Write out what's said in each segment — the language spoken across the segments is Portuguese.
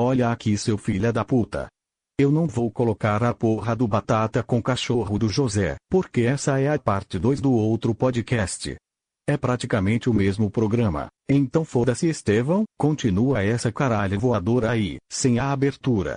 Olha aqui seu filho da puta. Eu não vou colocar a porra do batata com cachorro do José, porque essa é a parte 2 do outro podcast. É praticamente o mesmo programa. Então foda-se Estevão, continua essa caralho voadora aí, sem a abertura.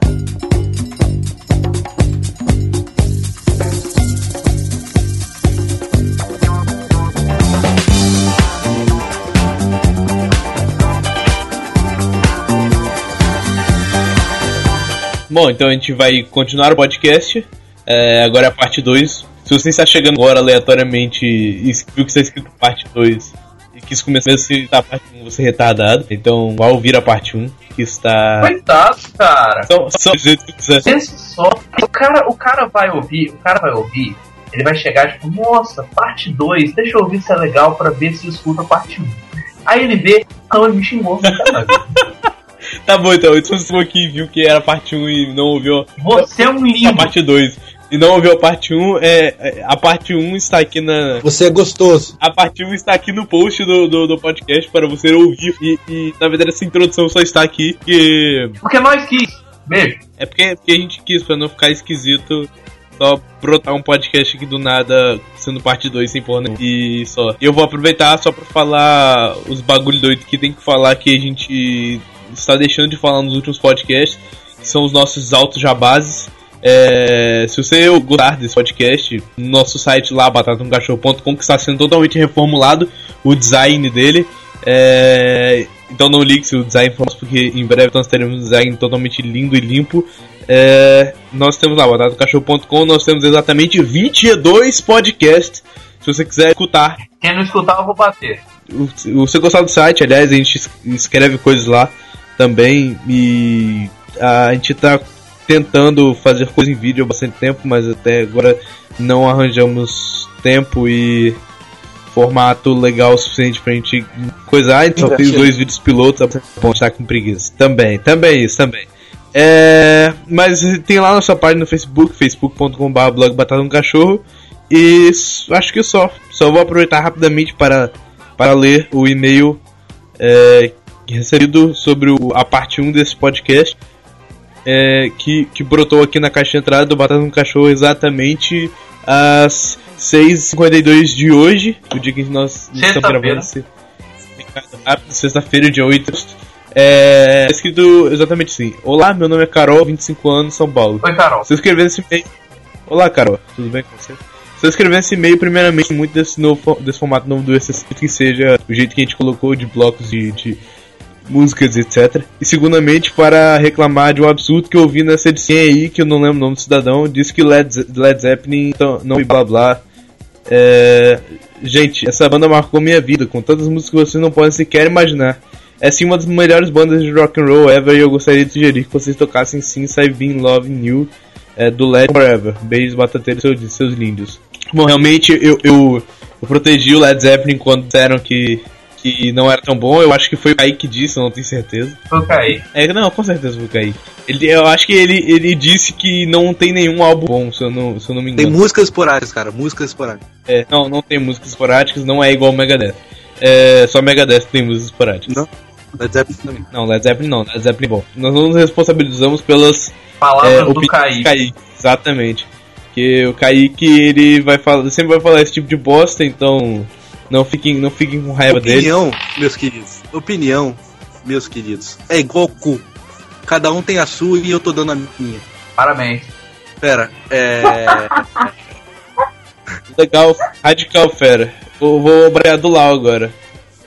Bom, então a gente vai continuar o podcast. É, agora é a parte 2. Se você está chegando agora aleatoriamente e viu que está escrito parte 2 e quis começar a citar a parte 1, você é retardado. Então vá ouvir a parte 1, que está. Coitado, cara. São, são os jeitos que quiser. Pensa só. O cara, o cara vai ouvir, o cara vai ouvir, ele vai chegar tipo, nossa, parte 2, deixa eu ouvir se é legal pra ver se escuta a parte 1. Aí ele vê, não, ele me xingou, mais. Tá bom, então. Se você for aqui e viu que era a parte 1 e não ouviu Você é um a lindo. parte 2 e não ouviu a parte 1, é, é- a parte 1 está aqui na. Você é gostoso. A parte 1 está aqui no post do, do, do podcast para você ouvir. E, e, na verdade essa introdução só está aqui porque. Porque nós quis. Beijo. É porque, porque a gente quis, pra não ficar esquisito. Só brotar um podcast aqui do nada, sendo parte 2 sem porra nenhuma. E só. Eu vou aproveitar só pra falar os bagulho doido que tem que falar que a gente está deixando de falar nos últimos podcasts, que são os nossos altos jabases. É, se você gostar desse podcast, no nosso site lá, batatamcachorro.com, que está sendo totalmente reformulado, o design dele. É, então não ligue se o design for nosso, porque em breve nós teremos um design totalmente lindo e limpo. É, nós temos lá, batatamcachorro.com, nós temos exatamente 22 podcasts. Se você quiser escutar Quem não escutar, eu vou bater. se você gostar do site, aliás, a gente es- escreve coisas lá também e a gente tá tentando fazer coisa em vídeo há bastante tempo, mas até agora não arranjamos tempo e formato legal o suficiente pra gente coisar, então só fiz dois vídeos pilotos, bom, tá com preguiça. Também, também isso, também. É, mas tem lá nossa página no Facebook, facebook.com.br blog Batata no Cachorro. E acho que só. Só vou aproveitar rapidamente para, para ler o e-mail é, recebido sobre o- a parte 1 desse podcast. é, que, que brotou aqui na caixa de entrada do Batata no Cachorro exatamente às 6h52 de hoje, o dia que nós estamos gravando esse sexta-feira, dia 8 de agosto. É, é escrito exatamente assim: Olá, meu nome é Carol, 25 anos, São Paulo. Oi, Carol. Se eu escrever esse e-mail. Olá, Carol, tudo bem com você? Se eu escrever esse e-mail, primeiramente, muito desse, novo, desse formato novo do SSC, que seja o jeito que a gente colocou de blocos de, de músicas, etc. E, segundamente, para reclamar de um absurdo que eu vi nessa edição aí, que eu não lembro o nome do cidadão, disse que Led, Led Zeppelin então, não e blá blá. É... Gente, essa banda marcou minha vida, com tantas músicas que vocês não podem sequer imaginar. É sim uma das melhores bandas de rock and roll ever e eu gostaria de sugerir que vocês tocassem Since I've Been Loving You é, do Led Forever. Beijos, batateiros, seus, seus lindos. Bom, realmente eu, eu, eu protegi o Led Zeppelin quando disseram que, que não era tão bom. Eu acho que foi o Kaique que disse, eu não tenho certeza. Foi o Kaique. É, não, com certeza foi o Kaique. Ele, eu acho que ele, ele disse que não tem nenhum álbum bom, se eu não, se eu não me Tem engano. músicas esporádicas, cara. Músicas esporádicas. É, não, não tem músicas esporádicas, não é igual o Megadeth. É, só Megadeth tem músicas esporádicas. Não. Led Zeppelin também. Não, Led Zeppelin não, Led Zeppelin é bom. Nós não nos responsabilizamos pelas Palavras é, do Kaique. Kaique. Exatamente. Que o Kaique, ele vai falar, sempre vai falar esse tipo de bosta, então não fiquem, não fiquem com raiva dele. Opinião, meus queridos. Opinião, meus queridos. É igual cu. Cada um tem a sua e eu tô dando a minha. Parabéns. Pera, é. Legal, radical, fera. Vou, vou obrigar do Lau agora.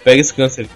Pega esse câncer.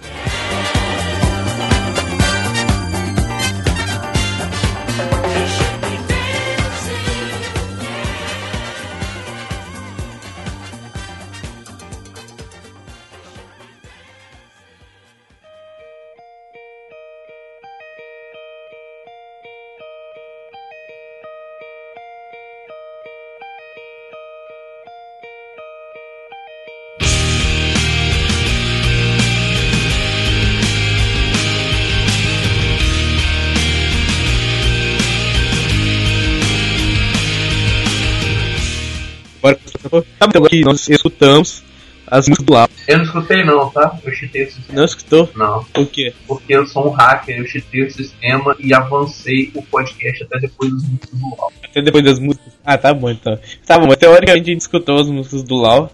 Aquela que nós escutamos as músicas do Lau. Eu não escutei não, tá? Eu chitei o sistema. Não escutou? Não, O quê? porque eu sou um hacker, eu chitei o sistema e avancei o podcast até depois dos músicos do LOL. Até depois das músicas. Ah, tá bom então. Tá bom, mas teoricamente a gente escutou as músicas do Lau.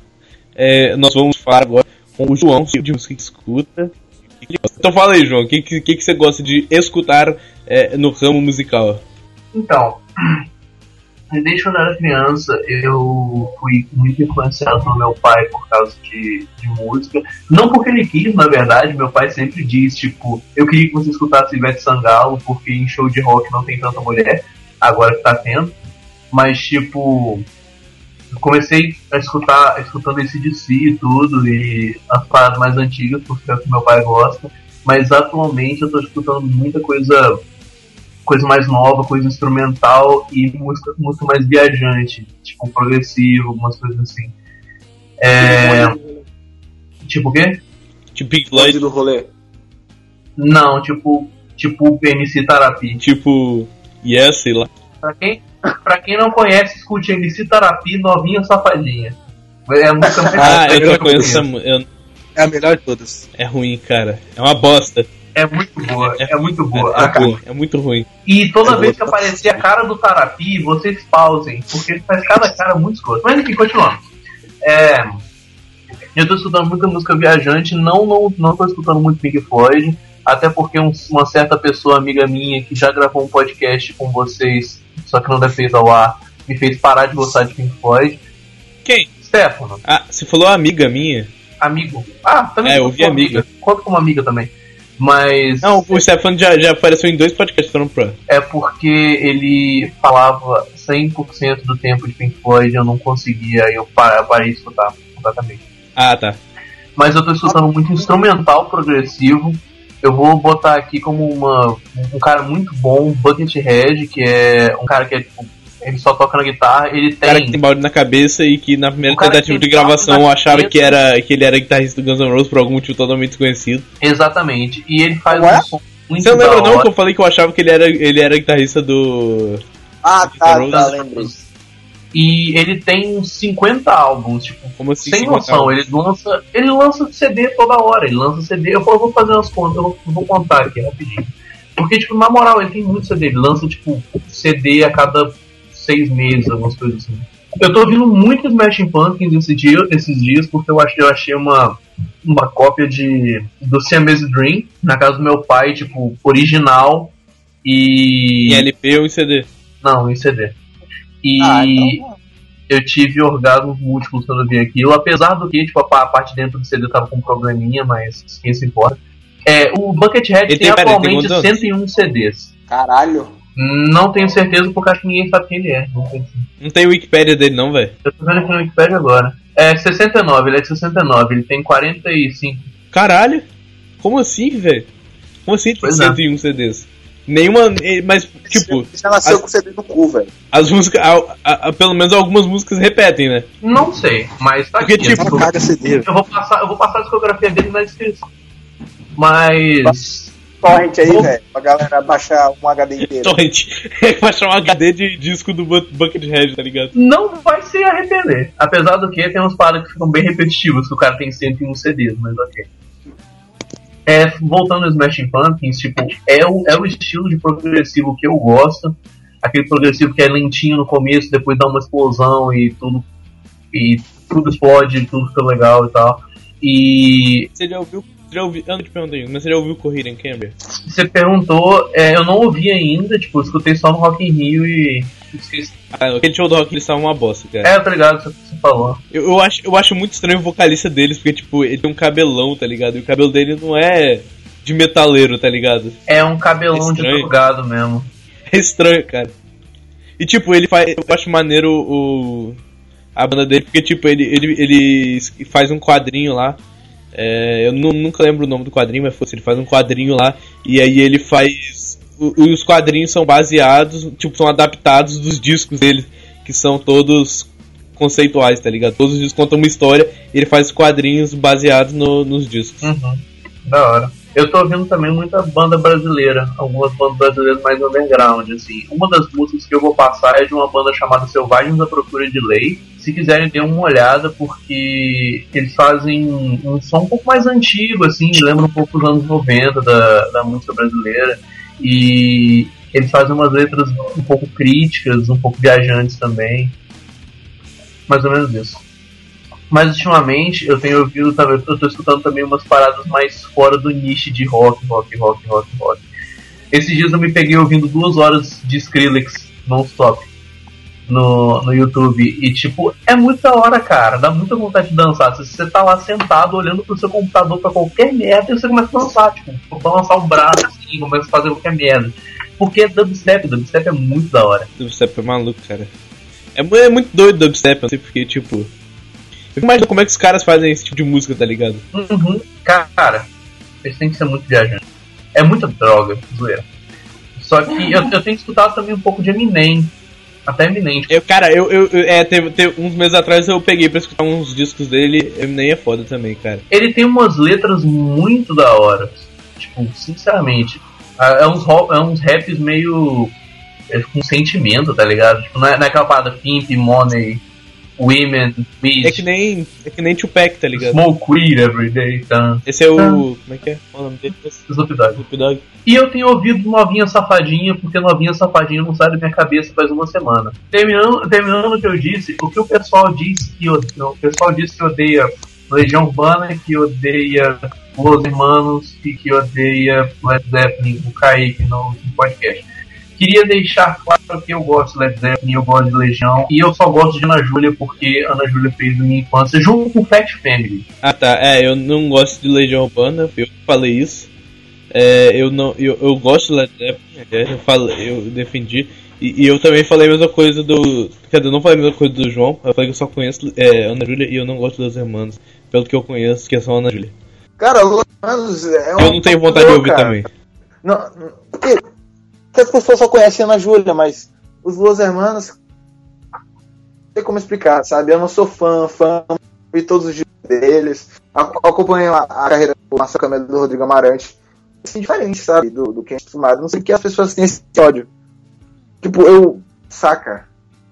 É, nós vamos falar agora com o João, de música que escuta. Então fala aí, João, o que, que, que você gosta de escutar é, no ramo musical? Então, desde quando eu era criança, eu fui muito influenciado pelo meu pai por causa de, de música. Não porque ele quis, na verdade, meu pai sempre diz, tipo, eu queria que você escutasse Ivete Sangalo, porque em show de rock não tem tanta mulher, agora que tá tendo. Mas, tipo, comecei a escutar, escutando esse DC e tudo, e as paradas mais antigas, porque é o que meu pai gosta. Mas atualmente eu tô escutando muita coisa coisa mais nova, coisa instrumental e música muito mais viajante, tipo progressivo, algumas coisas assim. É, tipo o quê? Tipo Pink Lloyd Floyd, do rolê. Não, tipo, tipo MC Tarapi. tipo Yes, sei lá. Pra quem, pra quem não conhece, escute MC Tarapi, novinha safadinha. É a música mais Ah, eu essa conheço. mu- eu- É a melhor de todas. É ruim, cara. É uma bosta. É muito boa, é muito boa. É, A ca- ruim, é muito ruim. E toda É vez que aparecer a cara do Tarapi, vocês pausem, porque ele faz cada cara muito escroto. Mas enfim, continuando. É, eu tô escutando muita música viajante, não, não, não tô escutando muito Pink Floyd, até porque um- uma certa pessoa amiga minha que já gravou um podcast com vocês, só que não deve ao ar, me fez parar de gostar de Pink Floyd. Quem? Stefano, Ah, você falou amiga minha? amigo. Ah, também É, eu conto ouvi como amiga. Conta como amiga também. Mas. Não, o Stefano já, já apareceu em dois podcasts foram pro. é porque ele falava 100% do tempo de Pink Floyd eu não conseguia, eu pa- parei de escutar completamente. Ah, tá. Mas eu tô escutando muito instrumental progressivo. Eu vou botar aqui como uma, um cara muito bom, Buckethead, que é um cara que é tipo, ele só toca na guitarra, ele O cara que tem. tem balde na cabeça e que na primeira tentativa de tem gravação cabeça. que, era, que ele era guitarrista do Guns N' Roses por algum motivo totalmente desconhecido. Exatamente. E ele faz Ué? um som muito Você não lembra não que eu falei que eu achava que ele era, ele era guitarrista do. Ah, Guitar tá, Rose. tá, lembrei. E ele tem uns 50 álbuns, tipo, Como assim? sem 50 noção, ele lança, ele lança CD toda hora, ele lança CD, eu vou, eu vou fazer umas contas, eu vou, eu vou contar aqui rapidinho. Porque, tipo, na moral, ele tem muito CD, ele lança, tipo, CD a cada seis meses, algumas coisas assim. Eu tô ouvindo muito Smashing Pumpkins esse dia, esses dias, porque eu achei, eu achei uma, uma cópia de do Siamese Dream na casa do meu pai, tipo, original e... Em LP ou em CD? Não, em CD. E Ah, então. eu tive orgasmos múltiplos quando eu vi aquilo, apesar do que, tipo, a pa- a parte dentro do CD tava com um probleminha, mas quem se importa. É, o Buckethead tem, tem- pera, ele tem atualmente quantos anos? 101 CDs. Caralho. Não tenho certeza porque acho que ninguém sabe quem ele é. Não Não tem Wikipedia dele não, velho. Eu tô vendo aqui no Wikipedia agora. É 69, ele é de 69, ele tem 45. Caralho! Como assim, velho? Como assim tem Pois é. 101 CDs? Nenhuma. eh, Mas, tipo, Você já nasceu as- com CD no cu, velho. as músicas. a- a- a- pelo menos algumas músicas repetem, né? Não sei, mas tá Porque, aqui. tipo, eu, Caga CD. eu vou passar, eu vou passar a discografia dele na descrição. Mas Torrent aí, velho, pra galera baixar um HD inteiro. Torrent. Vai achar um HD de disco do Bu- Buckethead, tá ligado? não vai se arrepender. Apesar do que tem uns paradas que ficam bem repetitivos, que o cara tem 101 CDs, mas ok. É, voltando ao Smashing Pumpkins, tipo, é o, é o estilo de progressivo que eu gosto. Aquele progressivo que é lentinho no começo, depois dá uma explosão e tudo. E tudo explode, tudo fica legal e tal. E Você já ouviu. Já ouviu eu não te perguntei, mas você já ouviu Corrida em Camber? você perguntou, é, eu não ouvi ainda, tipo, escutei só no Rock in Rio e esqueci. Ah, aquele show do Rock eles estavam uma bosta, cara. É, tá ligado, você, falou. Eu, eu, acho, eu acho muito estranho o vocalista deles, porque, tipo, ele tem um cabelão, tá ligado? E o cabelo dele não é de metaleiro, tá ligado? É um cabelão de Estranho. drogado mesmo. É estranho, cara. E tipo, ele faz. Eu acho maneiro o. A banda dele, porque tipo, ele, ele, ele faz um quadrinho lá. É, eu nu- nunca lembro o nome do quadrinho, mas fosse, ele faz um quadrinho lá. E aí ele faz. o- Os quadrinhos são baseados, tipo, são adaptados dos discos dele, que são todos conceituais, tá ligado? Todos os discos contam uma história, ele faz quadrinhos baseados no- nos discos. Uhum. Da hora. Eu tô ouvindo também muita banda brasileira, algumas bandas brasileiras mais underground, assim. Uma das músicas que eu vou passar é de uma banda chamada Selvagens à Procura de Lei. Se quiserem, dê uma olhada, porque eles fazem um som um pouco mais antigo, assim, lembra um pouco dos anos 90 da, da música brasileira. E eles fazem umas letras um pouco críticas, um pouco viajantes também. Mais ou menos isso. Mas ultimamente eu tenho ouvido também, eu tô escutando também umas paradas mais fora do nicho de rock, rock, rock, rock, rock. Esses dias eu me peguei ouvindo duas horas de Skrillex non-stop no, no YouTube. E tipo, é muita hora, cara. Dá muita vontade de dançar. Se você tá lá sentado olhando pro seu computador pra qualquer merda, e você começa a dançar, tipo, balançar o braço assim, começa a fazer qualquer merda. Porque é dubstep, dubstep é muito da hora. Dubstep é maluco, cara. É, é muito doido dubstep, sei porque, tipo. Imaginando como é que os caras fazem esse tipo de música, tá ligado? Uhum. Cara, eles têm que ser muito viajantes. É muita droga, zoeira. Só que eu, eu tenho escutado também um pouco de Eminem. Até Eminem. tipo, Eu, cara, eu, eu, eu- é, teve, teve uns meses atrás eu peguei pra escutar uns discos dele, Eminem é foda também, cara. Ele tem umas letras muito da hora. Tipo, sinceramente. É é uns, é uns raps meio. é com sentimento, tá ligado? Tipo, não é, não é aquela parada pimp, money, women, É que nem, é que nem Tupac, tá ligado? smoke weed every day, tá? Esse é o. Como é que é? É o nome dele? Snoop Dogg. Snoop Dogg. E eu tenho ouvido Novinha Safadinha, porque Novinha Safadinha não sai da minha cabeça faz uma semana. Terminando, terminando o que eu disse, o que o pessoal diz que o pessoal diz que odeia Legião Urbana, que odeia Los Hermanos e que odeia Led Zeppelin, o Kaique no podcast. Queria deixar claro que eu gosto de Led Zeppelin, eu gosto de Legião, e eu só gosto de Ana Júlia porque Ana Júlia fez a minha infância junto com Fat Family. Ah tá, é, eu não gosto de Legião Urbana, eu falei isso. É, eu não, eu, eu gosto de Led Zeppelin, é, eu, falei, eu defendi. E, e eu também falei a mesma coisa do. Quer dizer, eu não falei a mesma coisa do João, eu falei que eu só conheço é, Ana Júlia e eu não gosto das irmãs, pelo que eu conheço, que é só Ana Júlia. Cara, Los Hermanos é um. Eu não tenho vontade de ouvir cara. também. Não, não- porque as pessoas só conhecem a Ana Júlia, mas os Los Hermanos. Não sei como explicar, sabe? Eu não sou fã, fã, vi todos os discos deles. Ac- Acompanhei a, a carreira do Márcio Camelo do Rodrigo Amarante. Assim, diferente, sabe? Do, do que a gente é acostumado. Não sei porque as pessoas têm esse ódio. Tipo, eu. Saca?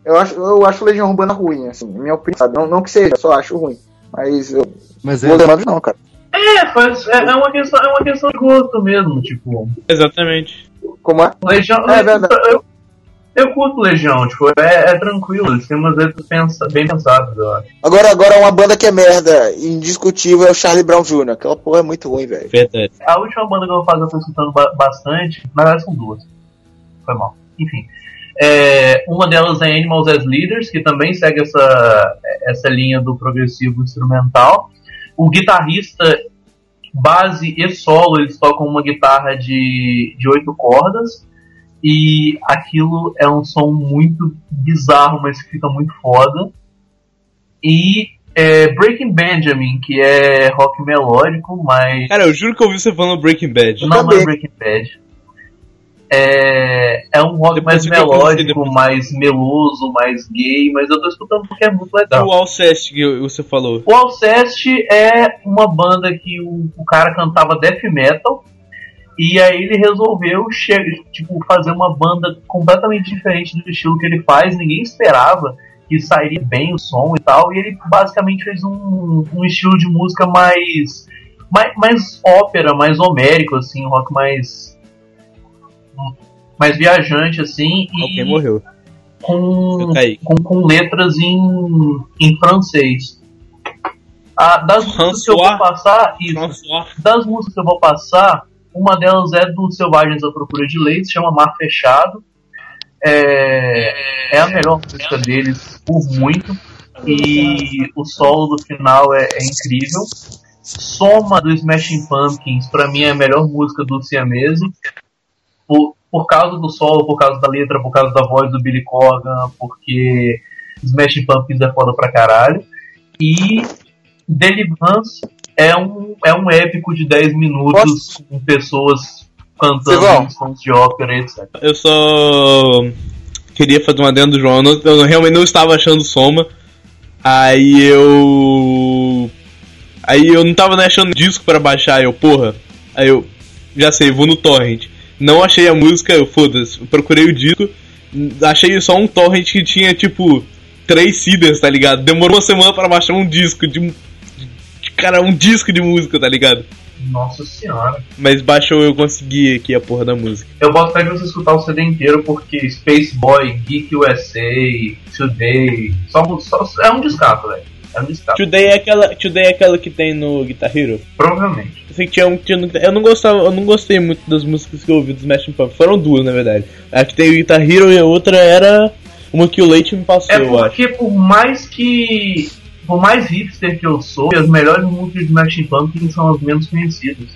Eu acho, eu acho Legião Urbana ruim, assim, minha opinião, sabe? Não, não que seja, eu só acho ruim. Mas eu. Mas é, Los Hermanos não, cara. É, faz, é, é uma questão, é uma questão de gosto mesmo, tipo. Exatamente. Como é? Legião. É verdade. Eu, eu curto Legião, tipo, é, é tranquilo, eles têm umas letras pensa, bem pensadas, eu acho. Agora, agora uma banda que é merda, indiscutível, é o Charlie Brown Jr. Aquela porra é muito ruim, velho. Verdade. A última banda que eu vou fazer, eu tô escutando ba- bastante, na verdade são duas. Foi mal. Enfim. É, uma delas é Animals as Leaders, que também segue essa, essa linha do progressivo instrumental. O guitarrista, base e solo, eles tocam uma guitarra de, de oito cordas. E aquilo é um som muito bizarro, mas que fica muito foda. E é, Breaking Benjamin, que é rock melódico, mas Cara, eu juro que eu ouvi você falando Breaking Bad. não, não é Também. Breaking Bad. É, é um rock Depois mais melódico, depois. mais meloso, mais gay, mas eu tô escutando porque é muito legal. o Alcest que você falou. O Alceste é uma banda que o, o cara cantava death metal e aí ele resolveu tipo, fazer uma banda completamente diferente do estilo que ele faz, ninguém esperava que sairia bem o som e tal, e ele basicamente fez um, um estilo de música mais, mais mais ópera, mais homérico assim, um rock mais mais viajante assim Alguém e morreu. com, caí. com, com letras em, em francês. Ah, das músicas que eu vou passar, isso, François. das músicas que eu vou passar, uma delas é do Selvagens à Procura de Leite, se chama Mar Fechado. É, é a melhor música deles por muito. E o solo do final é, é incrível. Soma do Smashing Pumpkins, pra mim é a melhor música do Siamese. Por, por causa do solo, por causa da letra, por causa da voz do Billy Corgan, porque Smashing Pumpkins é foda pra caralho. E Deliverance é um, é um épico de 10 minutos com pessoas cantando sons de ópera, etc. Eu só queria fazer uma adendo do João. Eu, não- eu realmente não estava achando soma. Aí eu. Aí eu não tava achando disco pra baixar. Eu, porra. Aí eu. já sei, vou no torrent. Não achei a música, eu foda-se, procurei o disco, achei só um torrent que tinha tipo três CDs, tá ligado? Demorou uma semana para baixar um disco de, de cara, um disco de música, tá ligado? Nossa senhora. Mas baixou eu consegui aqui a porra da música. Eu boto que você escutar o CD inteiro porque Space Boy, Geek USA, Today, só, só é um descato, velho. Descato. Today é aquela, Today é aquela que tem no Guitar Hero. Provavelmente. Eu sei que tinha um, tinha, eu não gostava, eu não gostei muito das músicas que eu ouvi do Smashing Pumpkins. Foram duas, na verdade. A que tem o Guitar Hero e a outra era uma que o Leite me passou, É eu acho. porque por mais que. Por mais hipster que eu sou, as melhores músicas de Smashing Pumpkins são as menos conhecidas.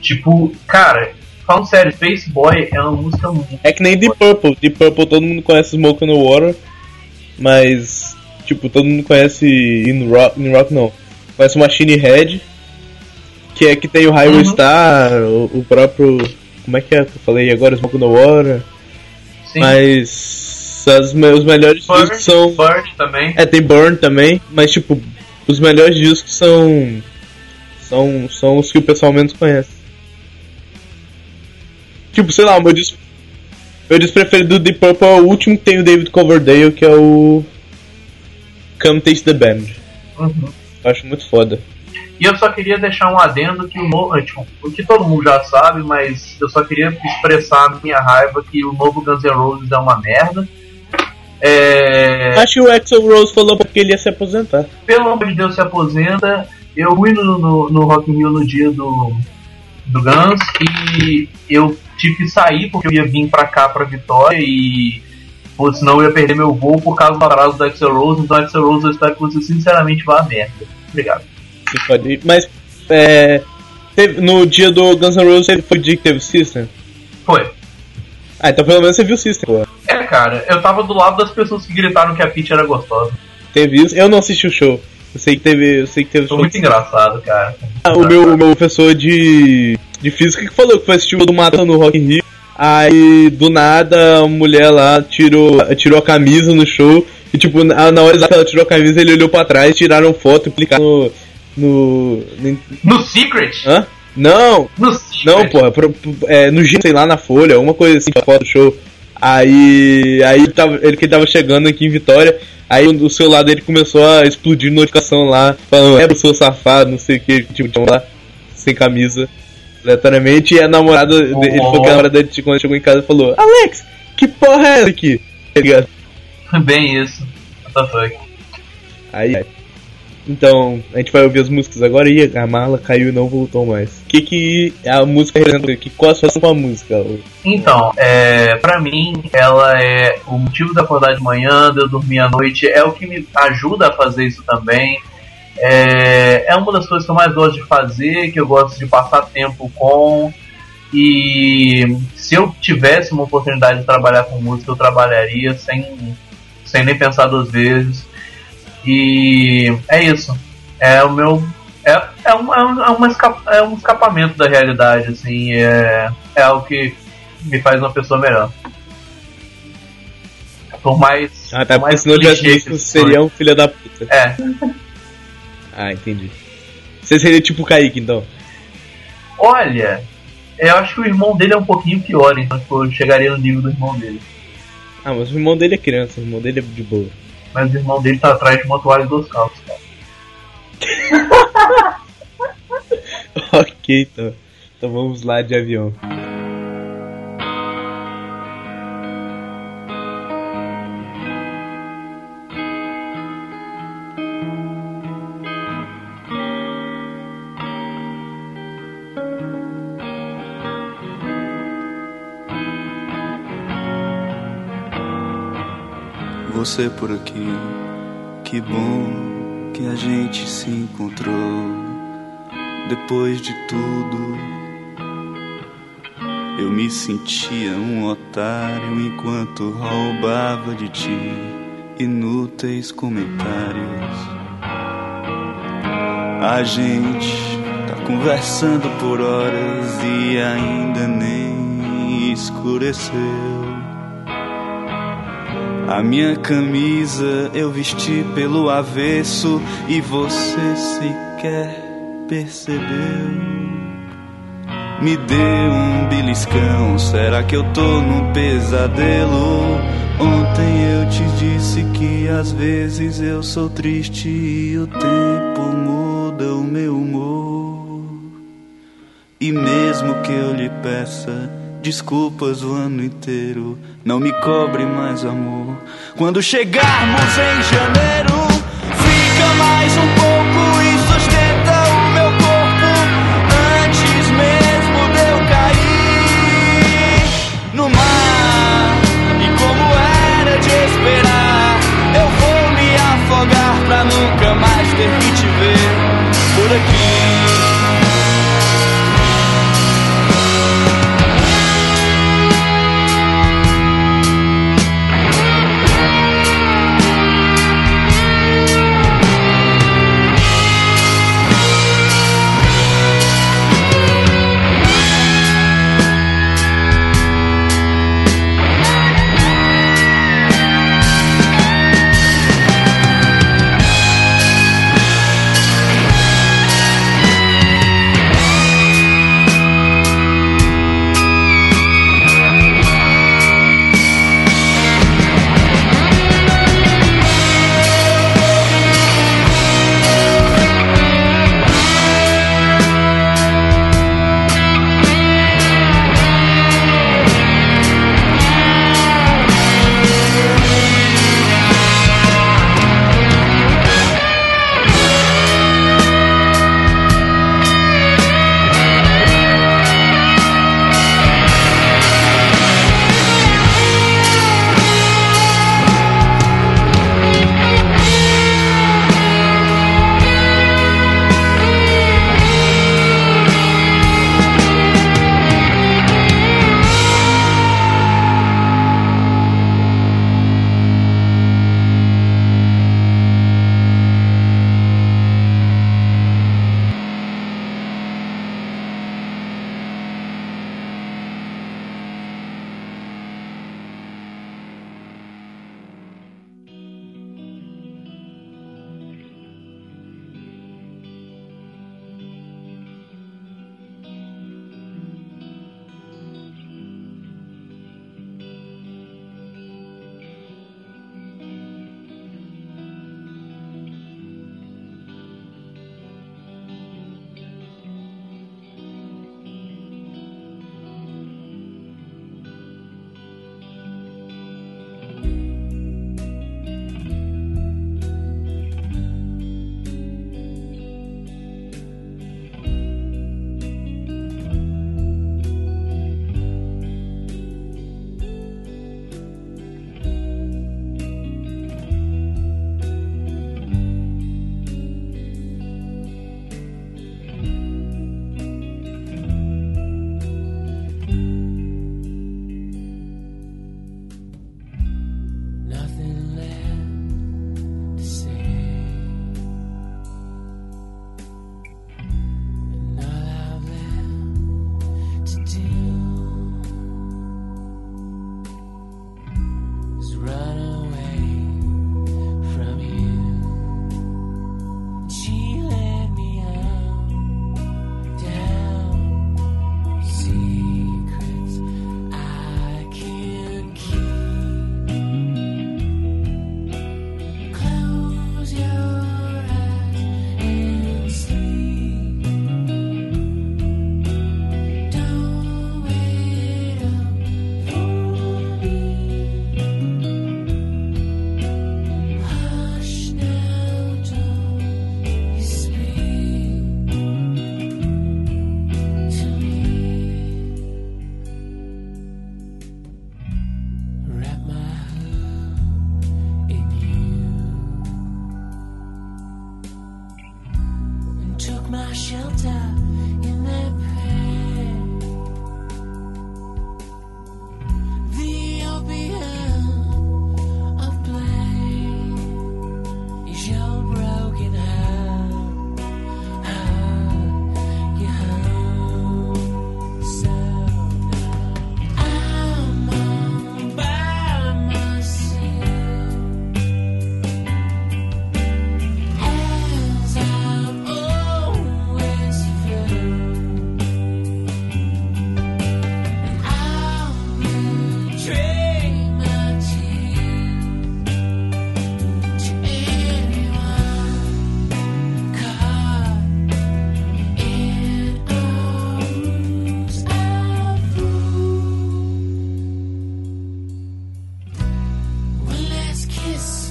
Tipo, cara, falando sério, Space Boy é uma música muito. É que nem Deep Purple. Deep Purple todo mundo conhece Smoke on the Water, mas tipo, todo mundo conhece In Rock, In Rock não. Conhece Machine Head, que é que tem o Highway Uhum. Star, o, o próprio. Como é que é que eu falei agora? Smoke on the Water. Sim. Mas as, os melhores Bird, discos são. Bird também. É, tem Burn também, mas tipo, os melhores discos são. São, são os que o pessoal menos conhece. Tipo, sei lá, o meu disco. Meu disco preferido do Deep Purple é o último que tem o David Coverdale, que é o. Come Taste the Band. Uhum. Eu acho muito foda. E eu só queria deixar um adendo que o novo. Tipo, o que todo mundo já sabe, mas eu só queria expressar a minha raiva que o novo Guns N' Roses é uma merda. É, Acho que o Axel Rose falou porque ele ia se aposentar. pelo amor de Deus, se aposenta. Eu fui no, no, no Rock in Rio no dia do, do Guns e eu tive que sair porque eu ia vir pra cá, pra Vitória e pô, senão eu ia perder meu voo por causa do atraso do Axel Rose. Então, Axel Rose, eu espero que você sinceramente vá a merda. Obrigado. Mas, é. teve- no dia do Guns N' Roses foi o dia que teve o System? Foi. Ah, então pelo menos você viu o System, pô. É, cara, eu tava do lado das pessoas que gritaram que a Peach era gostosa. Teve isso. Eu não assisti o show. Eu sei que teve. Eu sei que teve Foi show. muito engraçado, cara. Ah, o, meu, o meu professor de, de física que falou que foi assistir o do Mata no Rock in Rio. Aí, do nada, a mulher lá tirou, tirou a camisa no show. E, tipo, na, na hora que ela tirou a camisa, ele olhou pra trás, tiraram foto e clicaram no. No. no Secret? hã? Não! No Secret? Não, porra, pro- pro- é, no Gino, sei lá, na Folha, alguma coisa assim, foto do show. Aí, aí ele, tava, ele que ele tava chegando aqui em Vitória, aí o, o celular dele começou a explodir notificação lá, falando, é pro seu safado, não sei o que, tipo, tinha lá, sem camisa, aleatoriamente, e a namorada, dele- ele falou que a namorada dele, quando chegou em casa, falou, Alex, que porra é essa aqui? Tá ligado? Bem isso. What the fuck? Aí, aí. Então, a gente vai ouvir as músicas agora e a mala caiu e não voltou mais. O que que a música representa? Que, qual a sua relação com a música? Então, é, pra mim, ela é o motivo de acordar de manhã, de eu dormir à noite, é o que me ajuda a fazer isso também. É, é uma das coisas que eu mais gosto de fazer, que eu gosto de passar tempo com. E se eu tivesse uma oportunidade de trabalhar com música, eu trabalharia sem, sem nem pensar duas vezes. E é isso. É o meu. É, é, uma, é, um- é, uma esca- é um escapamento da realidade, assim. É, é algo que me faz uma pessoa melhor. Por mais. Ah, tá, por porque mais se não tivesse clichê música, que você seria um filho da puta. É. Ah, entendi. Você seria tipo o Kaique, então. Olha, eu acho que o irmão dele é um pouquinho pior, então tipo, eu chegaria no nível do irmão dele. Ah, mas o irmão dele é criança, o irmão dele é de boa. Mas o irmão dele tá atrás de uma toalha duas calças, cara. ok, então. Então vamos lá de avião. Você por aqui, que bom que a gente se encontrou. Depois de tudo, eu me sentia um otário enquanto roubava de ti inúteis comentários. A gente tá conversando por horas e ainda nem escureceu. A minha camisa eu vesti pelo avesso e você sequer percebeu. me dê um beliscão. Será que eu tô num pesadelo? Ontem eu te disse que às vezes eu sou triste e o tempo muda o meu humor. E mesmo que eu lhe peça desculpas o ano inteiro, não me cobre mais amor. Quando chegarmos em janeiro, fica mais um pouco e sustenta o meu corpo antes mesmo de eu cair no mar. E como era de esperar, eu vou me afogar pra nunca mais ter que te ver por aqui. peace.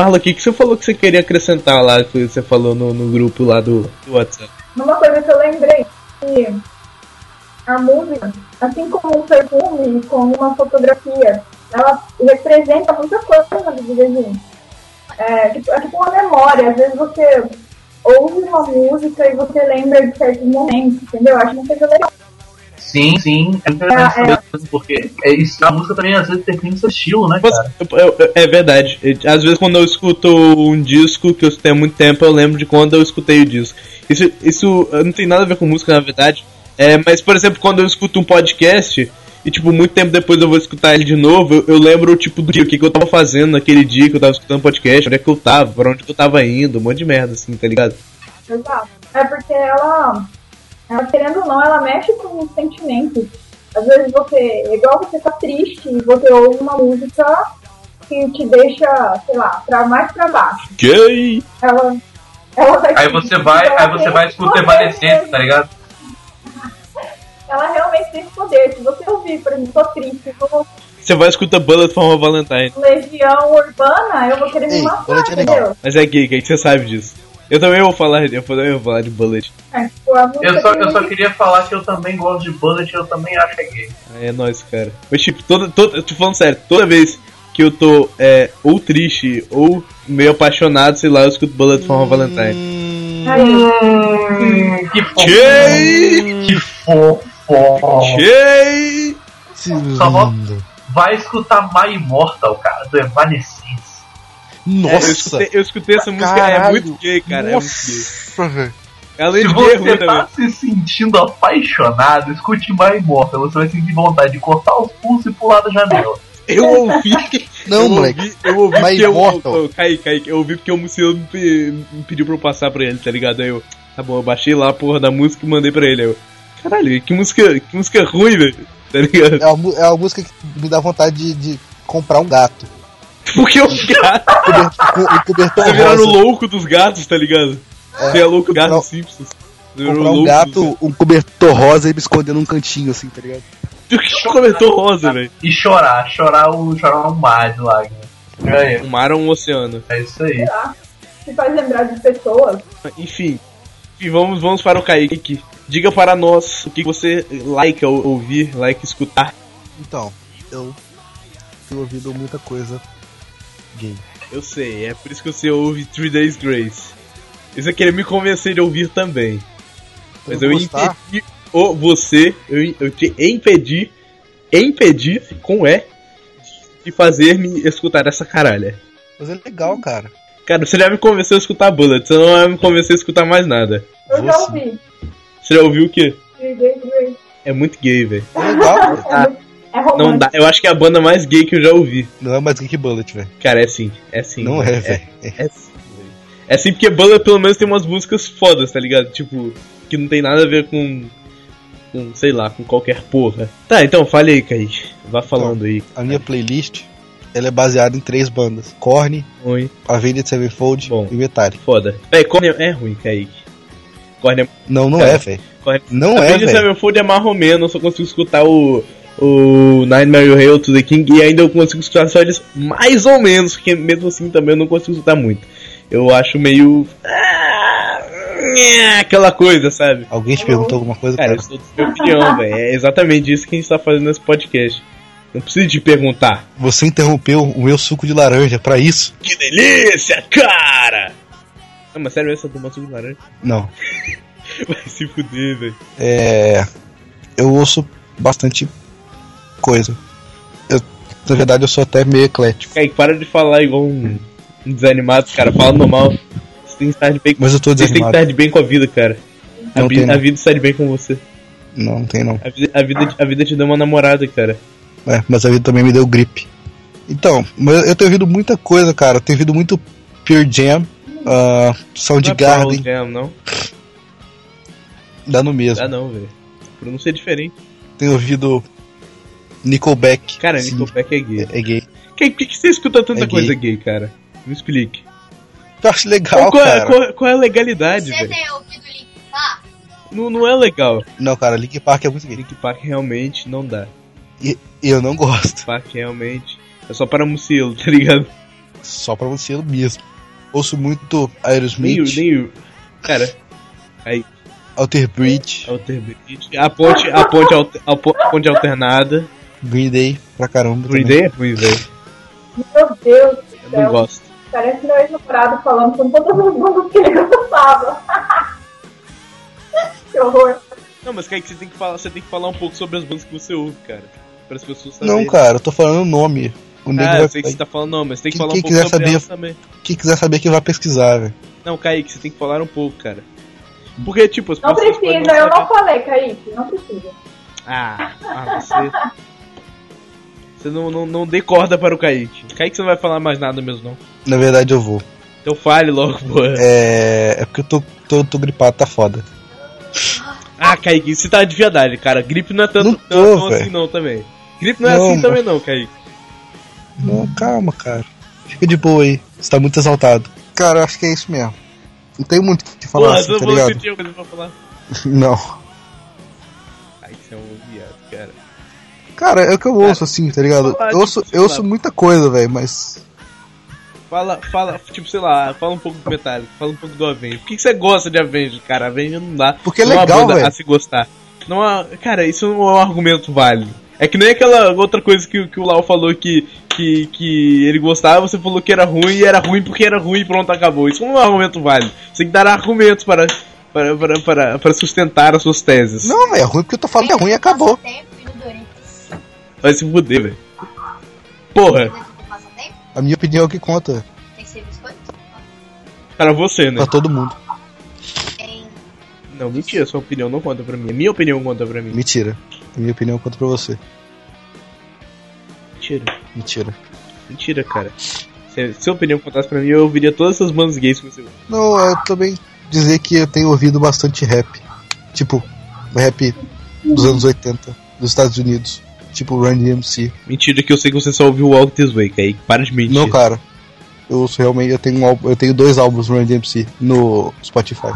Marla, o que, que você falou que você queria acrescentar lá, que você falou no, no grupo lá do, do WhatsApp? Uma coisa que eu lembrei, que a música, assim como um perfume, como uma fotografia, ela representa muita coisa na vida da gente. É tipo, é tipo uma memória, às vezes você ouve uma música e você lembra de certos momentos, entendeu? Acho uma coisa legal. Sim, sim, é interessante É, é. porque é isso, a música também às vezes define seu estilo, né, cara? eu- eu- é verdade. Às vezes quando eu escuto um disco que eu escutei há muito tempo, eu lembro de quando eu escutei o disco. Isso, isso não tem nada a ver com música, na verdade. É, mas, por exemplo, quando eu escuto um podcast e, tipo, muito tempo depois eu vou escutar ele de novo, eu, eu lembro, tipo, do dia, o que, que eu tava fazendo naquele dia que eu tava escutando podcast, onde é que eu tava, pra onde que eu tava indo, um monte de merda, assim, tá ligado? Exato. É porque ela, ela, querendo ou não, ela mexe com os sentimentos. Às vezes você, igual você tá triste e você ouve uma música que te deixa, sei lá, pra mais pra baixo. Gay! Ela, ela vai Aí você vai, aí você tem vai escutar poder Evanescence, tá ligado? Ela realmente tem esse poder. Se você ouvir, por exemplo, tô triste, vou Você vai escutar Bullet for Valentine. Legião Urbana, eu vou querer me Ei, matar, Bullet é entendeu? Mas é gay, que você sabe disso. Eu também vou falar, eu também vou falar de Bullet. É, música Eu só, eu só queria falar que eu também gosto de Bullet e eu também acho que é gay. É nóis, cara. Mas tipo, toda, toda, eu tô falando sério, toda vez que eu tô é, ou triste ou meio apaixonado, sei lá, eu escuto Bullet for uma Valentine. Hum, Hum, que fofo. Que fofo. Que Só. Vai escutar My Immortal, cara, do Evanescence. Eu Nossa. escutei, eu escutei essa música, é Caralho. muito gay, cara. É muito gay. Nossa, velho. Além Se de gay, é você também. tá se sentindo apaixonado, escute My Immortal. Você vai sentir vontade de cortar os pulsos e pular da janela. Eu ouvi. Não, eu moleque. Ouvi, eu ouvi My porque eu, Immortal. eu, Caí, caí, eu ouvi porque o Muciano me, pe- me pediu pra eu passar pra ele, tá ligado? Aí eu, tá bom, eu baixei lá a porra da música e mandei pra ele. Aí eu, caralho, que música, que música ruim, velho. Tá ligado? É uma, é uma música que me dá vontade de, de comprar um gato. Porque o gato Cobertor, com, um cobertor rosa. louco dos gatos, tá ligado? Você é louco gato dos Simpsons. Você virou Comprar um louco gato, um cobertor rosa e me esconder num cantinho, assim, tá ligado? dos- Que comentou rosa, velho. E chorar, chorar, o, chorar um mar de lágrimas. Ganha. Um mar ou um oceano. É isso aí. se faz lembrar de pessoas. Enfim. Enfim, vamos, vamos para o Kaique. Diga para nós o que você like ou- ouvir, like escutar. Então, eu tenho ouvido muita coisa gay. Eu sei, é por isso que você ouve Three Days Grace. Isso é querer me convencer de ouvir também. Mas eu gostar, impedi o você, eu, eu te impedi, impedir com E, de fazer me escutar essa caralha. mas é legal, cara. Cara, você já me convenceu a escutar Bullet, você não vai me convencer a escutar mais nada. Eu já ouvi. Você já ouviu o quê? Three Days Grace. É muito gay, velho. É legal, cara. É, muito- é romântico. Não dá, eu acho que é a banda mais gay que eu já ouvi. Não é mais gay que Bullet, velho. Cara, é sim, é sim. Não é, velho. É sim, velho. É sim porque Bullet pelo menos tem umas músicas fodas, tá ligado? Tipo, que não tem nada a ver com. com, sei lá, com qualquer porra. Tá, então fale aí, Kaique. Vá falando aí. A minha playlist, ela é baseada em três bandas. Korn, Ruim, Avenged Sevenfold Bom. e Metallica. foda. É, Korn é, é ruim, Kaique. Korn é. Não, não Cara, é, velho. Korn... Não é, Avenged velho. Sevenfold é mais romeno, eu só consigo escutar o. O Nightmare Hail to the King e ainda eu consigo escutar só eles mais ou menos, porque mesmo assim também eu não consigo escutar muito. Eu acho meio. ah, nhé, Aquela coisa, sabe? Alguém te perguntou alguma coisa, Cara, cara? eu dando minha opinião, velho. É exatamente isso que a gente tá fazendo nesse podcast. Não preciso te perguntar. Você interrompeu o meu suco de laranja pra isso? Que delícia, cara! Não, mas sério, essa tomar suco de laranja? Não. Vai se fuder, velho. É. Eu ouço bastante coisa. Eu, na verdade, eu sou até meio eclético. Kaique, para de falar igual um, um desanimado, cara. Fala normal. Você tem que estar de bem com Mas eu tô Você tem que desanimado. estar de bem com a vida, cara. A, Não vi- tem, não. a vida está de bem com você. Não, não tem não. A vida, a, vida, a vida te deu uma namorada, cara. É, mas a vida também me deu gripe. Então, mas eu tenho ouvido muita coisa, cara. Eu tenho ouvido muito Pure Jam, uh, Não é Pearl Soundgarden, Jam, não? dá no mesmo. Dá não, velho. Pronúncia é diferente. Tenho ouvido Nickelback. Cara, Sim, Nickelback é gay. é, é gay. Que- Por que, que você escuta tanta É gay. coisa gay, cara? Me explique. Eu acho legal, qual, é, cara. qual- qual é a legalidade, Você velho? tem ouvido Link Park? Não, não é legal. Não, cara, Link Park é muito gay. Link Park realmente não dá. E eu não gosto. Park realmente é só para mucilo, tá ligado? Só pra você mesmo. Ouço muito Nem, Aerosmith, nem. Cara, aí, Alter Bridge, Alter Bridge. A ponte, a ponte, alter- a po- ponte alternada. Green Day pra caramba. Green também. Day é ruim, velho. Meu Deus do Eu não céu. gosto. Parece meu ex-namorado falando com as bandas que ele gostava. que horror. Não, mas Kaique, você tem que falar, você tem que falar um pouco sobre as bandas que você ouve, cara. Para as pessoas Não, saberem. cara, eu tô falando o nome. O Ah, vai. eu sei que você tá falando, não, mas tem que Quem- falar quem um pouco quiser sobre saber- elas também. Quem quiser saber que vai pesquisar, velho. Não, Kaique, você tem que falar um pouco, cara. Porque, tipo, as Não precisa, eu saber- não falei, Kaique. Não precisa. Ah, ah, você. Você não, não, não dê corda para o Kaique. Kaique, você não vai falar mais nada mesmo, não. Na verdade eu vou. Então fale logo, porra. É. É porque eu tô, tô, tô gripado, tá foda. Ah, Kaique, você tá de verdade, cara. Gripe não é tanto, Não tô, tanto velho. assim, não, também. Gripe não é Não, assim mas- também, não, Kaique. Não, calma, cara. Fica de boa aí. Você tá muito exaltado. Cara, eu acho que é isso mesmo. Não tem muito o que falar Porra, assim, não tá falou que ligado? tinha coisa pra falar. Não. Cara, é o que eu ouço, assim, tá ligado? Eu ouço, tipo, eu ouço muita coisa, velho, mas. Fala, fala, tipo, sei lá, fala um pouco do Metallica, fala um pouco do Avenged. Por que, que você gosta de Avenged, cara? Avenged não dá. Porque é não uma legal, velho. a se gostar. Não há, cara, isso não é um argumento válido. É que nem aquela outra coisa que, o- que o Lau falou que, que, que ele gostava, você falou que era ruim e era ruim porque era ruim e pronto, acabou. Isso não é um argumento válido. Você tem que dar argumentos para, para, para, para, para sustentar as suas teses. Não, velho, é ruim porque eu tô falando que é ruim e acabou. Doritos. Vai se fuder, velho. Porra, A minha opinião é o que conta tem que ser biscoito. para você, né? pra todo mundo. Tem Não, mentira, sua opinião não conta pra mim. A minha opinião conta pra mim. Mentira. A minha opinião conta pra você. Mentira. Mentira. Mentira, cara. Se se a opinião contasse pra mim, eu ouviria todas essas bandas gays que você. Não, eu também dizer que eu tenho ouvido bastante rap. Tipo, rap dos anos 80, dos Estados Unidos. Tipo Run DMC. Mentira que eu sei que você só ouviu o Walk This Way, Kaique. Para de mentir. Não, cara. Eu ouço realmente, eu tenho, um álbum- eu tenho dois álbuns Run DMC no Spotify.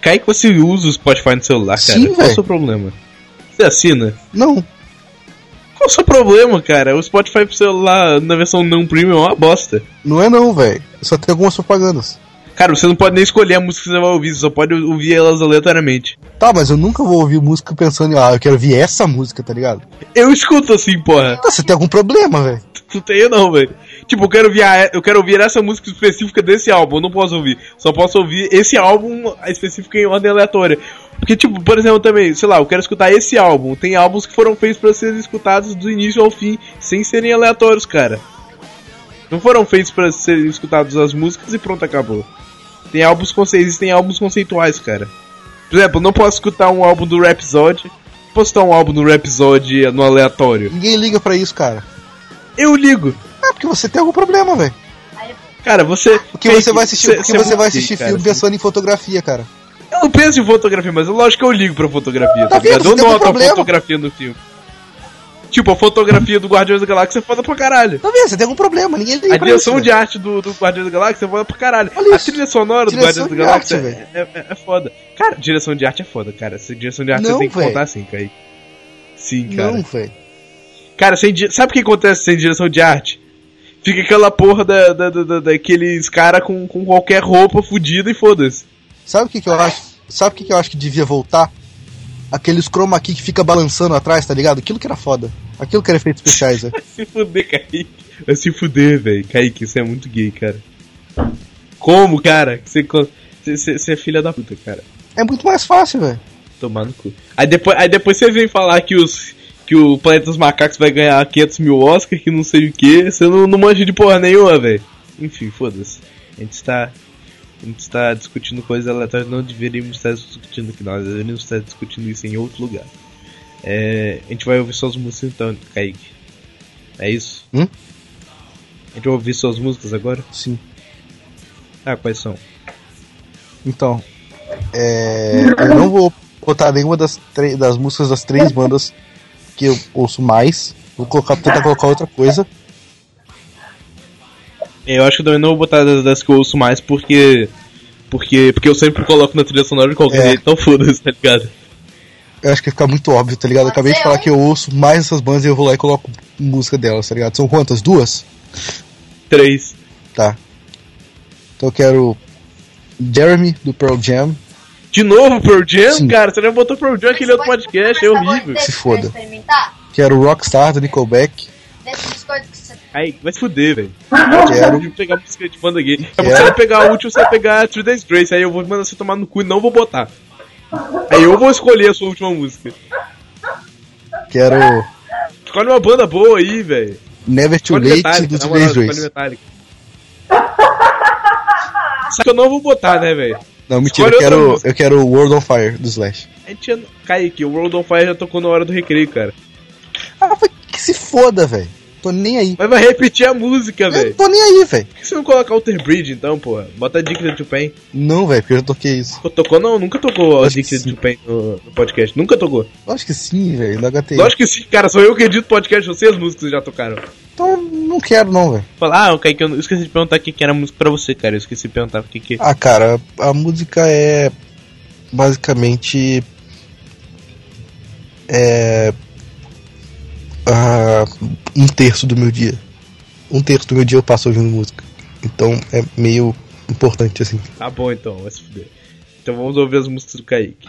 Kaique, você usa o Spotify no celular, cara? Sim, Qual é o seu problema? Você assina? Não, Qual é o seu problema, cara? O Spotify pro celular na versão não premium é uma bosta. não é não, velho. Só tem algumas propagandas. Cara, você não pode nem escolher a música que você vai ouvir, você só pode ouvir elas aleatoriamente. Tá, mas eu nunca vou ouvir música pensando em, ah, eu quero ouvir essa música, tá ligado? Eu escuto assim, porra. Tá, você tem algum problema, velho. Não tenho não, velho. Tipo, eu quero, ouvir a- eu quero ouvir essa música específica desse álbum, eu não posso ouvir. Só posso ouvir esse álbum específico em ordem aleatória. Porque, tipo, por exemplo, também, sei lá, eu quero escutar esse álbum. Tem álbuns que foram feitos pra serem escutados do início ao fim, sem serem aleatórios, cara. Não foram feitos pra serem escutados as músicas e pronto, acabou. Tem álbuns conce... existem álbuns conceituais, cara. Por exemplo, eu não posso escutar um álbum do Rhapsody. Escutar um álbum do Rhapsody no aleatório. Ninguém liga pra isso, cara. Eu ligo. É porque você tem algum problema, velho. Cara, você. Porque você vai assistir, Cê- você vai é assistir gay, filme cara. pensando em fotografia, cara. Eu não penso em fotografia, mas é lógico que eu ligo pra fotografia, tá, Tá ligado? Eu noto a fotografia no filme. Tipo, a fotografia do Guardiões da Galáxia é foda pra caralho. Tá vendo? Você tem algum problema, ninguém liga A direção isso, de arte do, do Guardiões da Galáxia é foda pra caralho. Olha A isso. trilha sonora do Direção Guardiões da Galáxia arte, é, é, é foda. Cara, direção de arte é foda, cara. Essa direção de arte Não, você tem que velho. contar assim, Kaique. Sim, cara. Não, velho. Cara, sem di- sabe o que acontece sem direção de arte? Fica aquela porra da, da, da- da- daqueles cara com, com qualquer roupa fudida e foda-se. Sabe o que, que eu acho? Sabe o que, que eu acho que devia voltar? Aqueles chroma key que fica balançando atrás, tá ligado? Aquilo que era foda. Aquilo que era efeitos especiais, velho. se fuder, Kaique. Vai se fuder, velho. Kaique, você é muito gay, cara. Como, cara? Você, você, você- você é filha da puta, cara. É muito mais fácil, velho. Tomar no cu. Aí depois, aí depois você vem falar que os. Que o Planeta dos Macacos vai ganhar 500 mil Oscar, que não sei o que. Você não, não manja de porra nenhuma, velho. Enfim, foda-se. A gente está. A gente está discutindo coisas aleatórias, não deveríamos estar discutindo aqui, nós deveríamos estar discutindo isso em outro lugar. É, a gente vai ouvir suas músicas então, Kaique. É isso? Hum? A gente vai ouvir suas músicas agora? Sim. Ah, quais são? Então, é, eu não vou botar nenhuma das, das músicas das três bandas que eu ouço mais. Vou colocar, tentar colocar outra coisa. Eu acho que eu também não vou botar das, das que eu ouço mais porque. Porque, porque eu sempre coloco na trilha sonora de qualquer É. jeito, então foda-se, tá ligado? Eu acho que fica muito óbvio, tá ligado? Eu acabei de falar que eu ouço mais essas bandas e eu vou lá e coloco música delas, tá ligado? São quantas? Duas? Três. Tá. Então eu quero Jeremy, do Pearl Jam. De novo Pearl Jam, Sim. cara? Você já botou Pearl Jam aquele outro podcast, é horrível. Se foda. Experimentar? Quero Rockstar, do Nickelback. Desses biscoitos que você Aí, vai se fuder, velho. Quero. de pegar música de banda gay. Quero. Você vai pegar a última, você vai pegar Three Days Grace, aí eu vou mandar você tomar no cu e não vou botar. Aí eu vou escolher a sua última música. Quero Escolhe uma banda boa aí, velho. Never Too Late, do Three Days Grace. Só que eu não vou botar, né, velho? Não, mentira, Escolhe eu quero, eu quero World on Fire, do Slash. A gente ia... Kaique, o World on Fire já tocou na hora do recreio, cara. Ah, que se foda, velho. Tô nem aí. Mas vai repetir a música, Eu velho. tô nem aí, velho. Por que você não coloca Alter Bridge, então, porra? Bota Addicted to Pain. Não, velho, porque eu já toquei isso. Pô, Tocou não? Nunca tocou Acho que Addicted to Pain no, no podcast. Nunca tocou. Acho que sim, velho, no HT. Lógico que sim, cara. Sou eu que edito podcast, você as músicas já tocaram. Então não quero, não, velho. Fala, ah, o Kaique, eu esqueci de perguntar o que que era a música pra você, cara. Eu esqueci de perguntar o que que... Ah, cara, a música é basicamente é ah, um terço do meu dia. Um terço do meu dia eu passo ouvindo música. Então é meio importante assim. Tá bom, então. Vai se fuder. Então vamos ouvir as músicas do Kaique.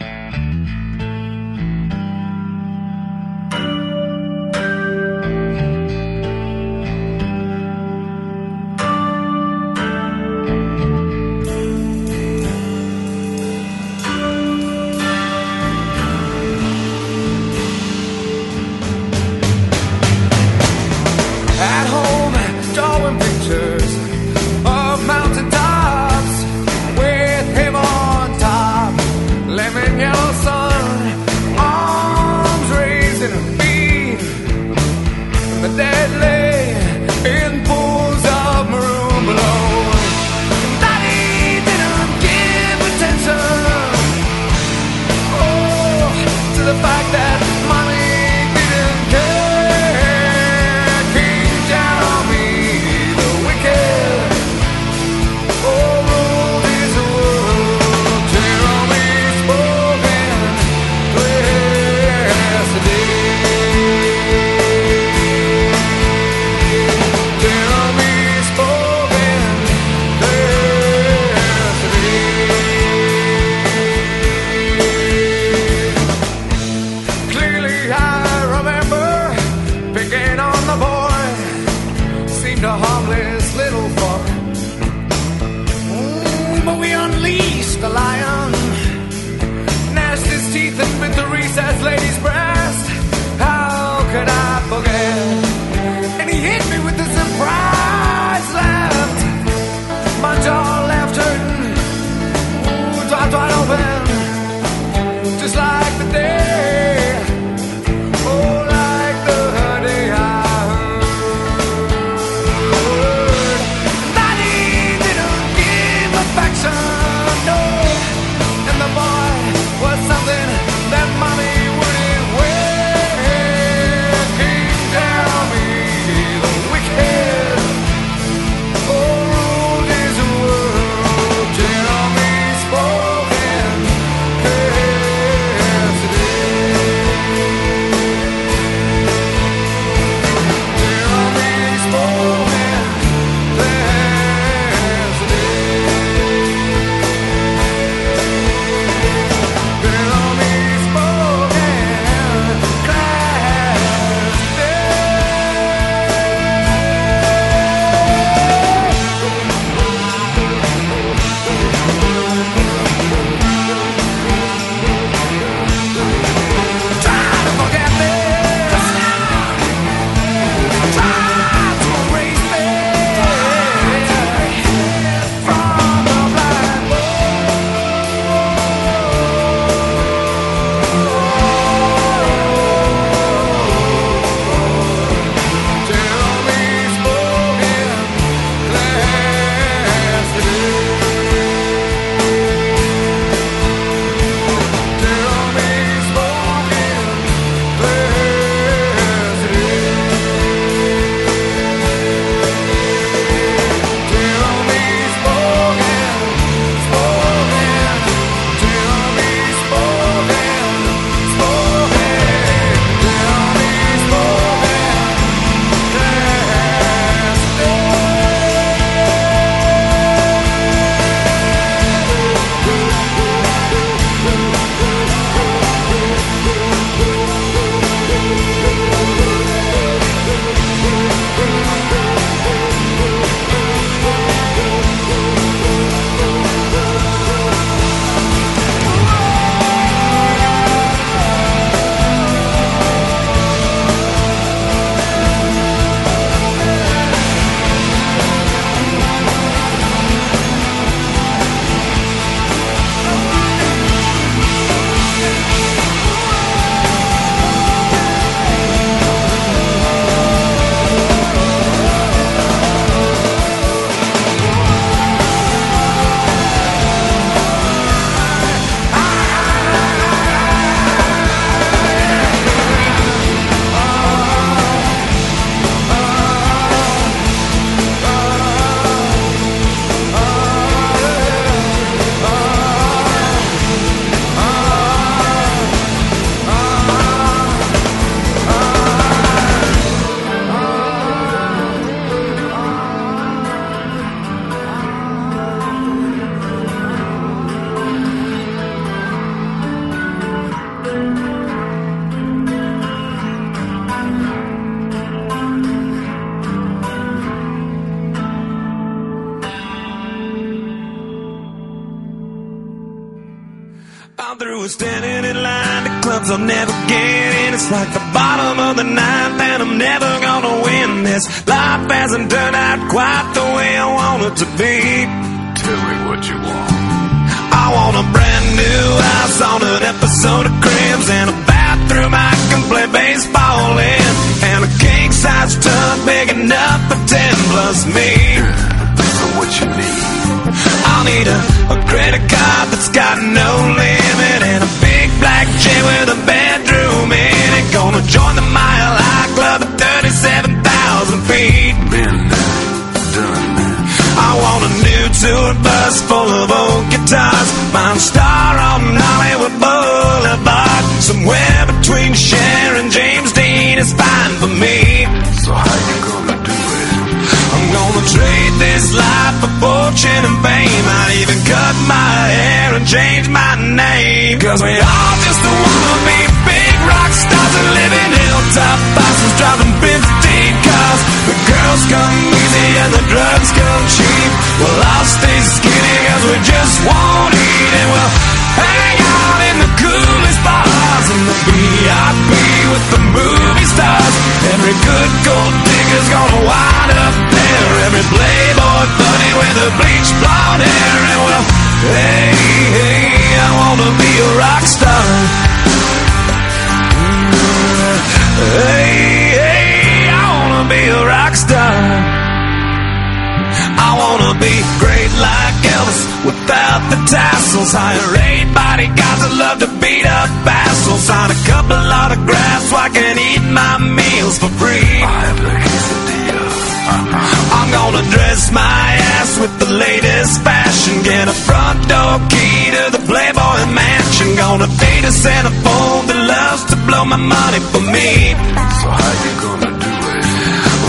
Without the tassels. Hire eight bodyguards that love to beat up assholes. Sign a couple autographs so I can eat my meals for free. I have the quesadilla. I'm gonna dress my ass with the latest fashion. Get a front door key to the Playboy Mansion. Gonna date a centerfold that loves to blow my money for me. So how you gonna do it?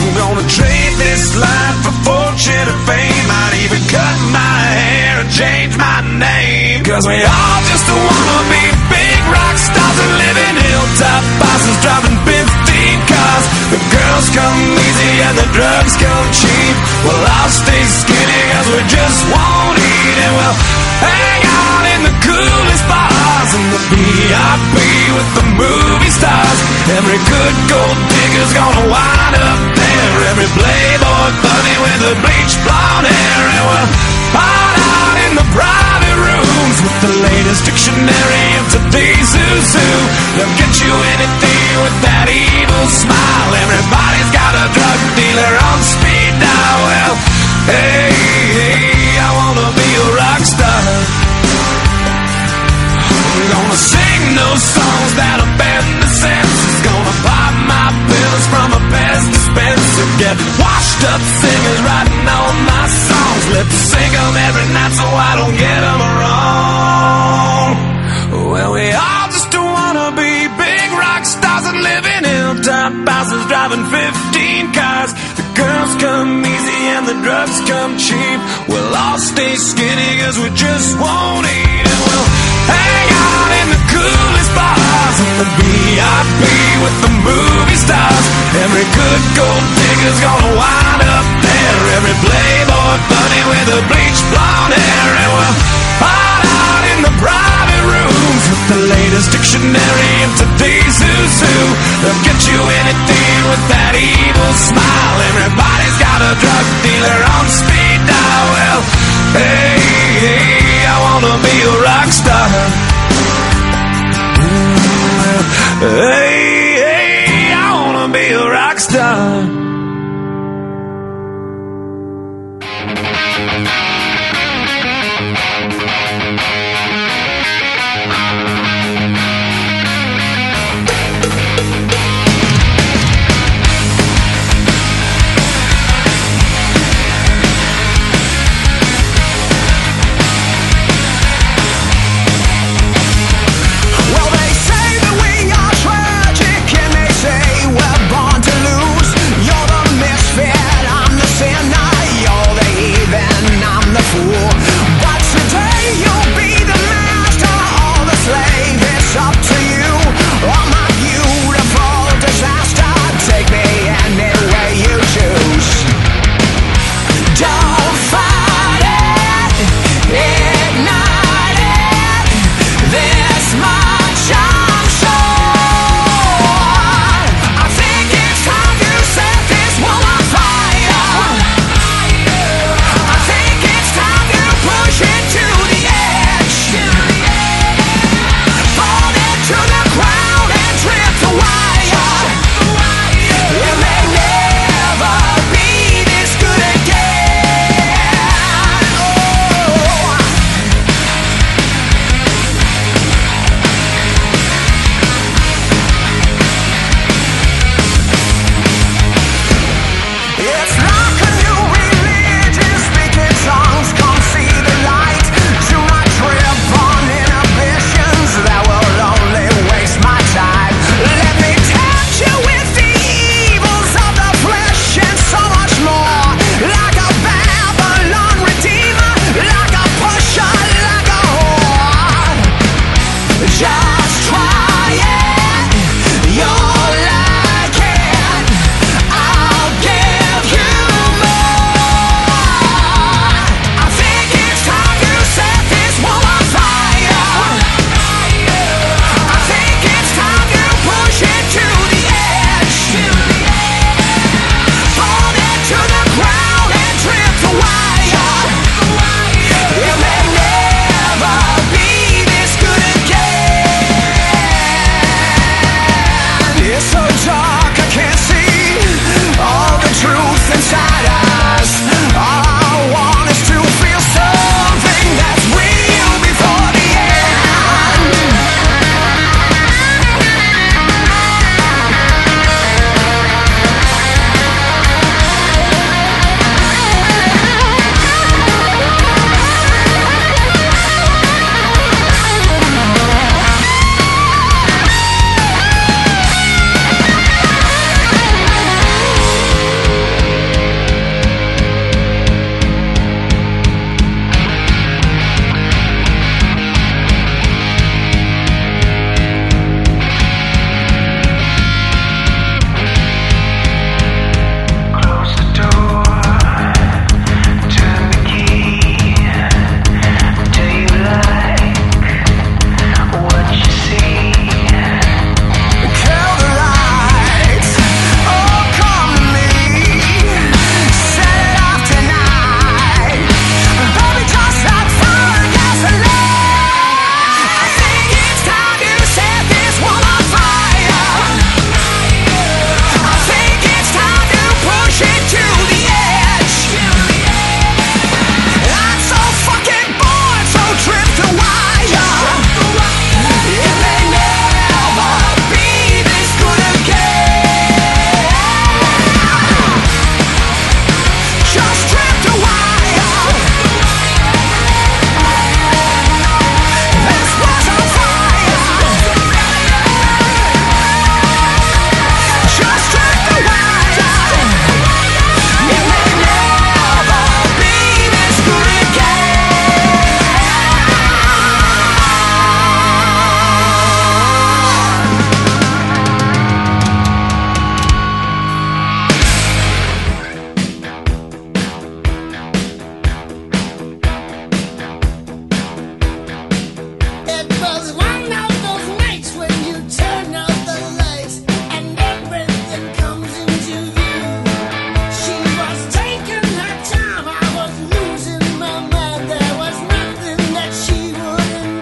I'm gonna trade this life for fortune and fame. I'd even cut my change my name. Cause we all just wanna be big rock stars and live in hilltop bosses driving 15 cars. The girls come easy and the drugs come cheap. Well, I'll stay skinny cause we just won't eat and we'll hang out in the coolest bars in the VIP with the movie stars. Every good gold digger's gonna wind up there. Every playboy bunny with a bleached blonde hair. And we'll hide out in the private rooms with the latest dictionary of today's who's who. They'll get you anything with that evil smile. Everybody's got a drug dealer on speed dial. Well, hey, hey, I wanna be a gonna sing those songs that offend the senses. Gonna pop my pills from a Pez dispenser. Get washed up singers writing all my songs. Lip sync 'em every night so I don't get 'em wrong. Well, we all just wanna be big rock stars and live in hilltop houses driving 15 cars. The girls come easy and the drugs come cheap. We'll all stay skinny cause we just won't eat and we'll hang out in the coolest bars in the VIP with the movie stars. Every good gold digger's gonna wind up there. Every playboy bunny with a bleached blonde hair and we'll hide out in the private rooms with the latest dictionary of today's who's who. They'll get you anything with that evil smile. Everybody's got a drug dealer on speed dial. Well, hey, hey, I wanna be a rock star. Hey, hey, I wanna be a rock star.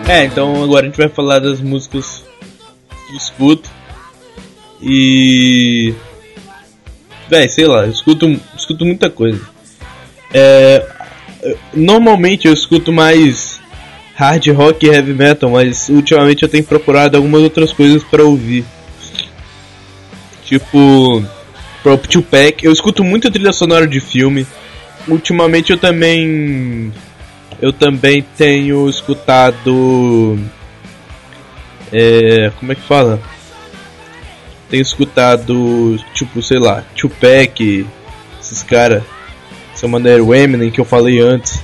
É, então agora a gente vai falar das músicas que eu escuto. E. Véi, sei lá, eu escuto, escuto muita coisa. É, normalmente eu escuto mais hard rock e heavy metal, mas ultimamente eu tenho procurado algumas outras coisas pra ouvir. Tipo, Prop Tupac. Eu escuto muito trilha sonora de filme. Ultimamente eu também. Eu também tenho escutado. É, como é que fala? Tenho escutado, tipo, sei lá, Tupac, esses caras. Essa maneira, o Eminem que eu falei antes.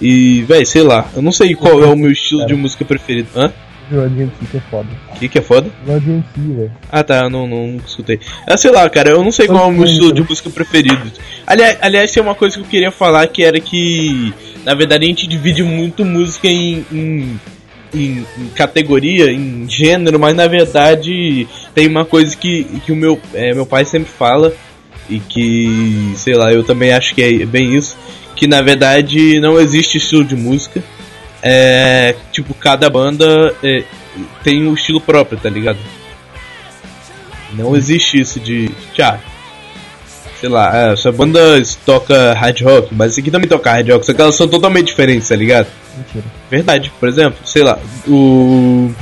E, véi, sei lá, eu não sei qual é o meu estilo de música preferido. Hã? DMC que é foda. O que, que é foda? DMC, velho. Ah tá, eu não, não, não escutei. Ah, sei lá, cara, eu não sei qual é o meu estilo de música preferido. Aliás, aliás, tem uma coisa que eu queria falar que era que, na verdade, a gente divide muito música em, em, em- em categoria, em gênero, mas na verdade tem uma coisa que, que o meu, é, meu pai sempre fala e que, sei lá, eu também acho que é bem isso, que na verdade não existe estilo de música. É, tipo, cada banda é, tem um estilo próprio, tá ligado? Não existe isso de. Tchau. Sei lá, é, essa banda toca hard rock, mas esse aqui também toca hard rock, só que elas são totalmente diferentes, tá ligado? Mentira. Verdade, por exemplo, sei lá, o.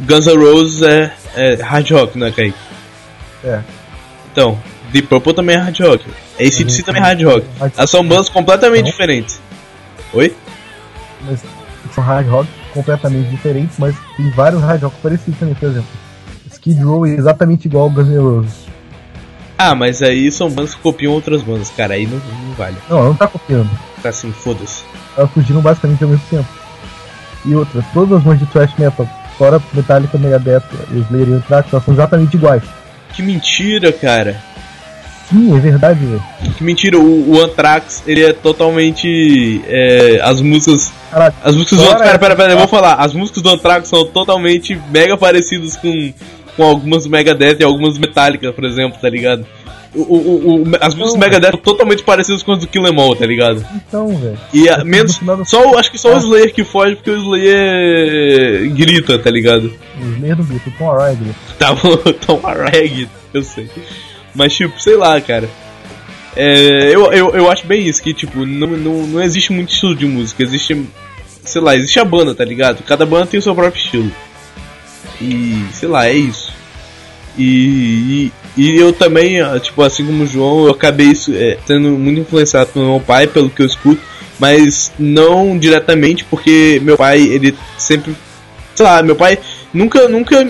Guns N' Roses é, é hard rock, não é, Kaique? É. Então, Deep Purple também é hard rock. ACDC também é hard rock. Elas são bandas completamente diferentes. Oi? Mas são hard rock completamente diferentes, mas tem vários hard rock parecidos também, por exemplo. Skid Row é exatamente igual ao Guns N' Roses. Ah, mas aí são bandas que copiam outras bandas, cara, aí não, não vale. Não, ela não tá copiando. Tá assim, foda-se. Elas surgiram basicamente ao mesmo tempo. E outra, todas as bandas de thrash metal, fora Metallica, Megadeth, Slayer e Anthrax, elas são exatamente iguais. Que mentira, cara. Sim, é verdade, velho. Que mentira, o, o Anthrax, ele é totalmente. é, as músicas. Caraca, As músicas do Anthrax. Pera, pera, pera, eu vou essa- falar. As músicas do Anthrax são totalmente mega parecidas com, com algumas do Megadeth e algumas Metallica, por exemplo, tá ligado? O, o, o- as músicas do Megadeth são totalmente parecidas com as do Kill Em All, tá ligado? Então, velho. E a, menos. Só, acho que só o Slayer que foge porque o Slayer grita, tá ligado? O Slayer não grita, o Tom Araya grita. Tá bom, Tom Arreg, eu sei. Mas, tipo, sei lá, cara. É, eu, eu, eu acho bem isso, que, tipo, não, não, não existe muito estilo de música. Existe, sei lá, existe a banda, tá ligado? Cada banda tem o seu próprio estilo. E, sei lá, é isso. E, e, e eu também, tipo, assim como o João, eu acabei é, sendo muito influenciado pelo meu pai, pelo que eu escuto. Mas não diretamente, porque meu pai, ele sempre sei lá, meu pai nunca, nunca,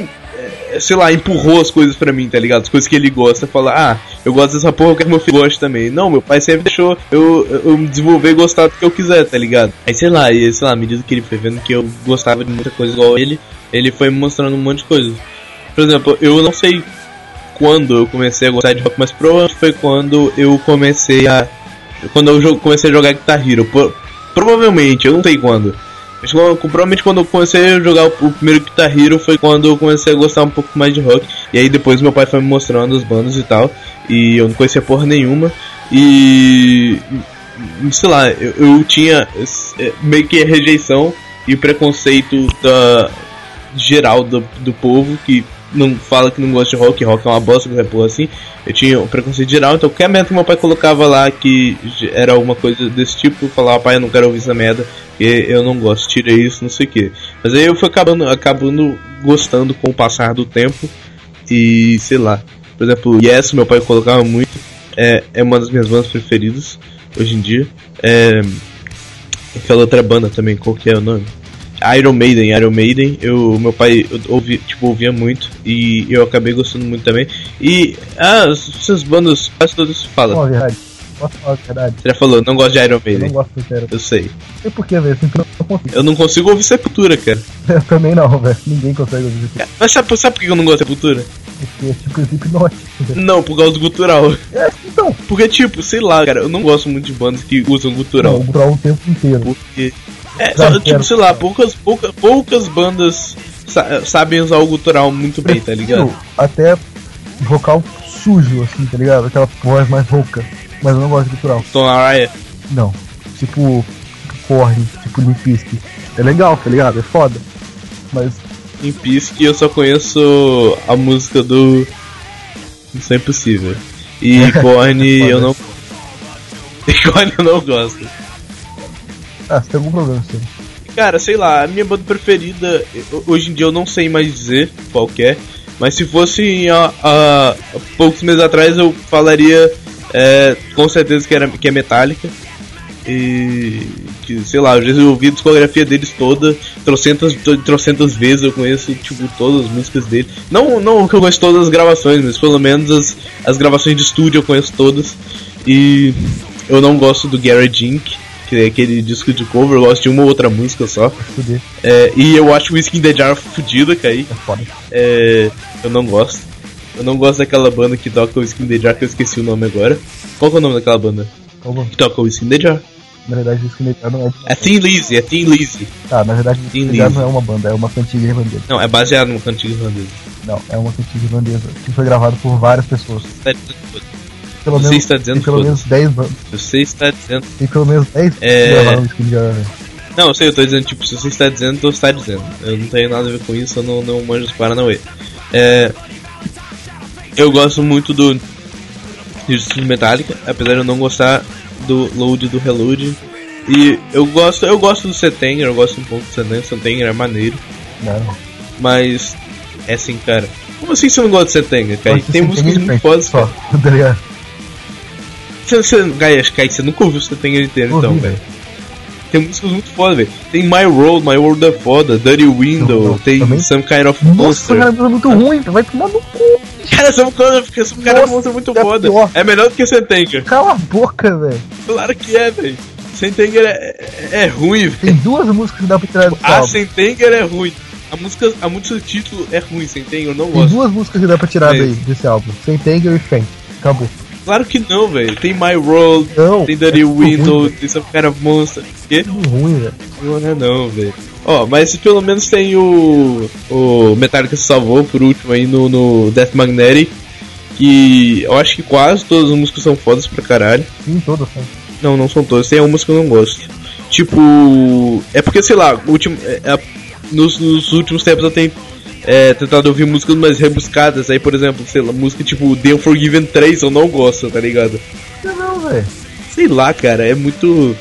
sei lá, empurrou as coisas pra mim, tá ligado? As coisas que ele gosta, falar, ah, eu gosto dessa porra, eu quero que meu filho goste também. Não, meu pai sempre deixou eu, eu me desenvolver e gostar do que eu quiser, tá ligado? Aí, sei lá, e sei lá, à medida que ele foi vendo que eu gostava de muita coisa igual ele, ele foi me mostrando um monte de coisa. Por exemplo, eu não sei quando eu comecei a gostar de rock, mas provavelmente foi quando eu comecei a. Quando eu comecei a jogar Guitar Hero. Pro- provavelmente, eu não sei quando. Mas provavelmente quando eu comecei a jogar o, primeiro Guitar Hero foi quando eu comecei a gostar um pouco mais de rock. E aí depois meu pai foi me mostrando as bandas e tal. E eu não conhecia porra nenhuma. E. sei lá, eu, eu tinha eh, meio que a rejeição e preconceito da geral do, do povo que não fala que não gosta de rock, rock é uma bosta, qualquer porra assim. Eu tinha um preconceito geral, então qualquer merda que meu pai colocava lá que era alguma coisa desse tipo, eu falava, pai, eu não quero ouvir essa merda, eu não gosto, tira isso, não sei o que. Mas aí eu fui acabando, acabando gostando com o passar do tempo e sei lá. Por exemplo, Yes, meu pai colocava muito, é, é uma das minhas bandas preferidas hoje em dia. É, aquela outra banda também, qual que é o nome? Iron Maiden, Iron Maiden, eu, meu pai eu ouvi, tipo, ouvia muito e eu acabei gostando muito também. E ah, essas bandas quase todas falam. Fala verdade. Posso falar verdade? Você já falou, não gosto de Iron Eu Maiden. não gosto do Zero. Eu sei. Não sei porquê, velho. Sempre não consigo. Eu não consigo ouvir Sepultura, cara. Eu também não, velho. Ninguém consegue ouvir isso. Mas sabe, sabe por que eu não gosto de Sepultura? Porque é tipo hipnótico. Não, por causa do gutural. É, então. Porque, tipo, sei lá, cara, eu não gosto muito de bandas que usam gutural. Não, durar o tempo inteiro. Porque. É, tipo, sei lá, poucas, poucas, poucas bandas sa- sabem usar o gutural muito bem, tá ligado? Até vocal sujo, assim, tá ligado? Aquela voz mais rouca. Mas eu não gosto de gutural. Tom Araya. Não. Tipo, Korn, tipo Limp Bizkit. É legal, tá ligado? É foda. Mas Pisque eu só conheço a música do Isso é Impossível. E Korn eu não. E Korn eu não gosto. Ah, você tem algum problema, sim. Cara, sei lá, a minha banda preferida, hoje em dia eu não sei mais dizer qual é, mas se fosse há, há poucos meses atrás eu falaria é, com certeza que, era, que é Metallica. E que, sei lá, eu ouvi a discografia deles toda, trocentas, trocentas vezes, eu conheço tipo todas as músicas dele. Não, não que eu conheço todas as gravações, mas pelo menos as, as gravações de estúdio eu conheço todas. E eu não gosto do Garage Inc., que é aquele disco de cover, eu gosto de uma ou outra música só. É, e eu acho o Whiskey in the Jar fudido, Kaique. É foda. É, eu não gosto. Eu não gosto daquela banda que toca o Whiskey in the Jar, que eu esqueci o nome agora. Qual que é o nome daquela banda? Calma. Que toca o Whiskey in the Jar. Na verdade, isso que me não é. É Thin Lizzy, é Thin Lizzy. Tá, na verdade, isso já Lizzy. não é uma banda, é uma cantiga irlandesa. Não, é baseado numa cantiga irlandesa. Não, é uma cantiga irlandesa que foi gravada por várias pessoas. Foda. Pelo Você menos, está dizendo pelo menos foda-se. 10 bandas. Você está dizendo. Tem pelo menos 10 É. que já. Não, eu sei, eu tô dizendo, tipo, se você está dizendo, você está dizendo. Eu não tenho nada a ver com isso, eu não, não manjo os Paranauê. É. Eu gosto muito do. de Metallica, apesar de eu não gostar do load do reload. E eu gosto, eu gosto do Setenger, eu gosto um pouco do Setenger, Setenger é maneiro, Não. mas é assim, cara. Como assim você não gosta do Setenger, cara? Tem músicas muito fodas, Só, tá ligado? Você, você, Gaia, acho que aí você nunca ouviu o Setenger inteiro, então, velho. Tem músicas muito fodas, velho. Tem My World, My World é foda, Dirty Window, Não, não, tem também- Some Kind of Nossa, Monster. cara, é muito ruim, tu vai tomar no cu. Cara, Some Kind of, Some Kind of Nossa, Monster é muito é foda. pior. É melhor do que Setenger. Cala a boca, velho. Claro que é, velho. Sentenger é, é, é ruim, velho. Tem duas músicas que dá pra tirar do A. Sentenger é ruim. A música, a música do título é ruim, Sentenger, eu não Tem gosto. duas músicas que dá pra tirar É. daí, desse álbum. Sem Tanger e Faint. Acabou. Claro que não, velho. Tem My World, Não, tem Dirty é Window, ruim, tem Some Kind of Monster. Quê? Tudo ruim, velho. Não é não, velho. Ó, mas pelo menos tem o. O Metallica se salvou por último aí no, no Death Magnetic. Que eu acho que quase todas as músicas são fodas pra caralho. Sim, todas são. Não, não são todas. Tem algumas que eu não gosto. Tipo. É porque, sei lá, último, é, é, nos, nos últimos tempos eu tenho é, tentado ouvir músicas mais rebuscadas. Aí, por exemplo, sei lá, música tipo The Unforgiven 3 eu não gosto, tá ligado? Não, não, velho. Sei lá, cara, é muito.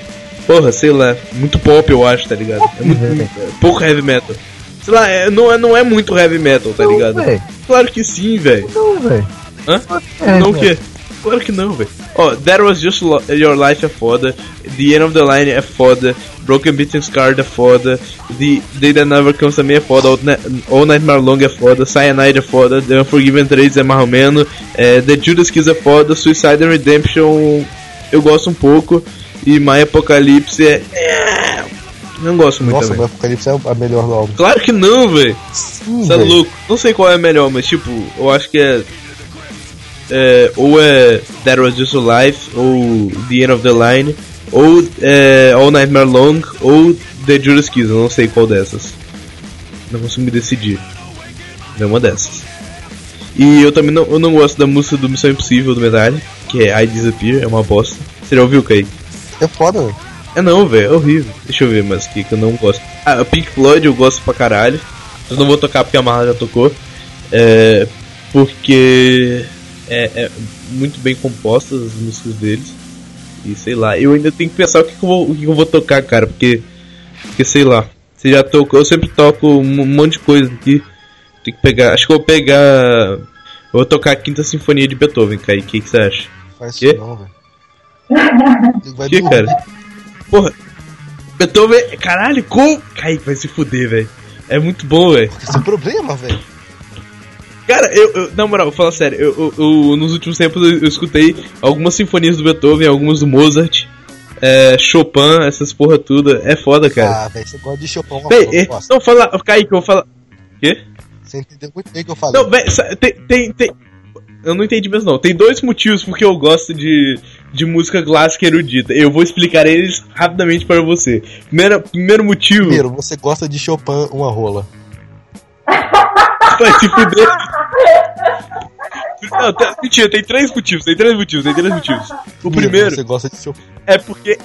Porra, sei lá, muito pop eu acho, tá ligado? É muito, muito- pouco heavy metal. Sei lá, é, não, é, não é muito heavy metal, tá Não, ligado? velho. Claro que sim, velho. Não, velho. Hã? É, não o quê? Claro que não, velho. Ó, That Was Just Lo- Your Life é foda. The End of the Line é foda. Broken Beaten Scarred é foda. The Day That Never Comes também é foda. All, All Nightmare Long é foda. Cyanide é foda. The Unforgiven 3 é mais ou menos. É, The Judas Kiss é foda. Suicide and Redemption eu gosto um pouco. E My Apocalypse é. é, Não gosto muito Nossa, também. Apocalipse é a melhor do álbum. Claro que não, velho. Você é louco. Não sei qual é melhor, mas tipo, eu acho que é. É, ou é That Was Just a Life, ou The End of the Line, ou é, All Nightmare Long, ou The Judas Kiss. Eu não sei qual dessas. Não consigo me decidir. É uma dessas. E eu também não, eu não gosto da música do Missão Impossível do Medalha, que é I Disappear, é uma bosta. Você já ouviu, Kaique? É foda, velho. É não, velho, é horrível. Deixa eu ver, mas que, que eu não gosto. Ah, Pink Floyd eu gosto pra caralho. Eu não vou tocar porque a Marla já tocou. É. Porque. É, é muito bem compostas as músicas deles. E sei lá, eu ainda tenho que pensar o que, que, eu, vou, o que, que eu vou tocar, cara, porque. Porque sei lá. Você já tocou, eu sempre toco um monte de coisa aqui. Tem que pegar. Acho que eu vou pegar. Eu vou tocar a Quinta Sinfonia de Beethoven, Kaique. O que, que você acha? Faz isso não, velho. Que, dormir. cara? Porra, Beethoven. Caralho, como. Kaique vai se fuder, velho. É muito bom, velho. Esse é o problema, velho. Cara, eu, eu- na moral, vou falar sério, eu, eu- nos últimos tempos eu, escutei algumas sinfonias do Beethoven, algumas do Mozart, é, Chopin, essas porra tudo. É foda, cara. Ah, velho, você gosta de Chopin, uma Véi, é, não, fala. Kaique, eu vou falar. Quê? Você entendeu muito bem o que eu falei. Não, sa- tem, tem, tem- Eu não entendi mesmo, não. Tem dois motivos porque eu gosto de, de música clássica erudita. Eu vou explicar eles rapidamente para você. Primeiro, primeiro motivo. Primeiro, você gosta de Chopin, uma rola. Vai se fuder. Não, tem- mentira, tem três motivos, tem três motivos, tem três motivos. O Primeiro, Você gosta de Chopin. é porque.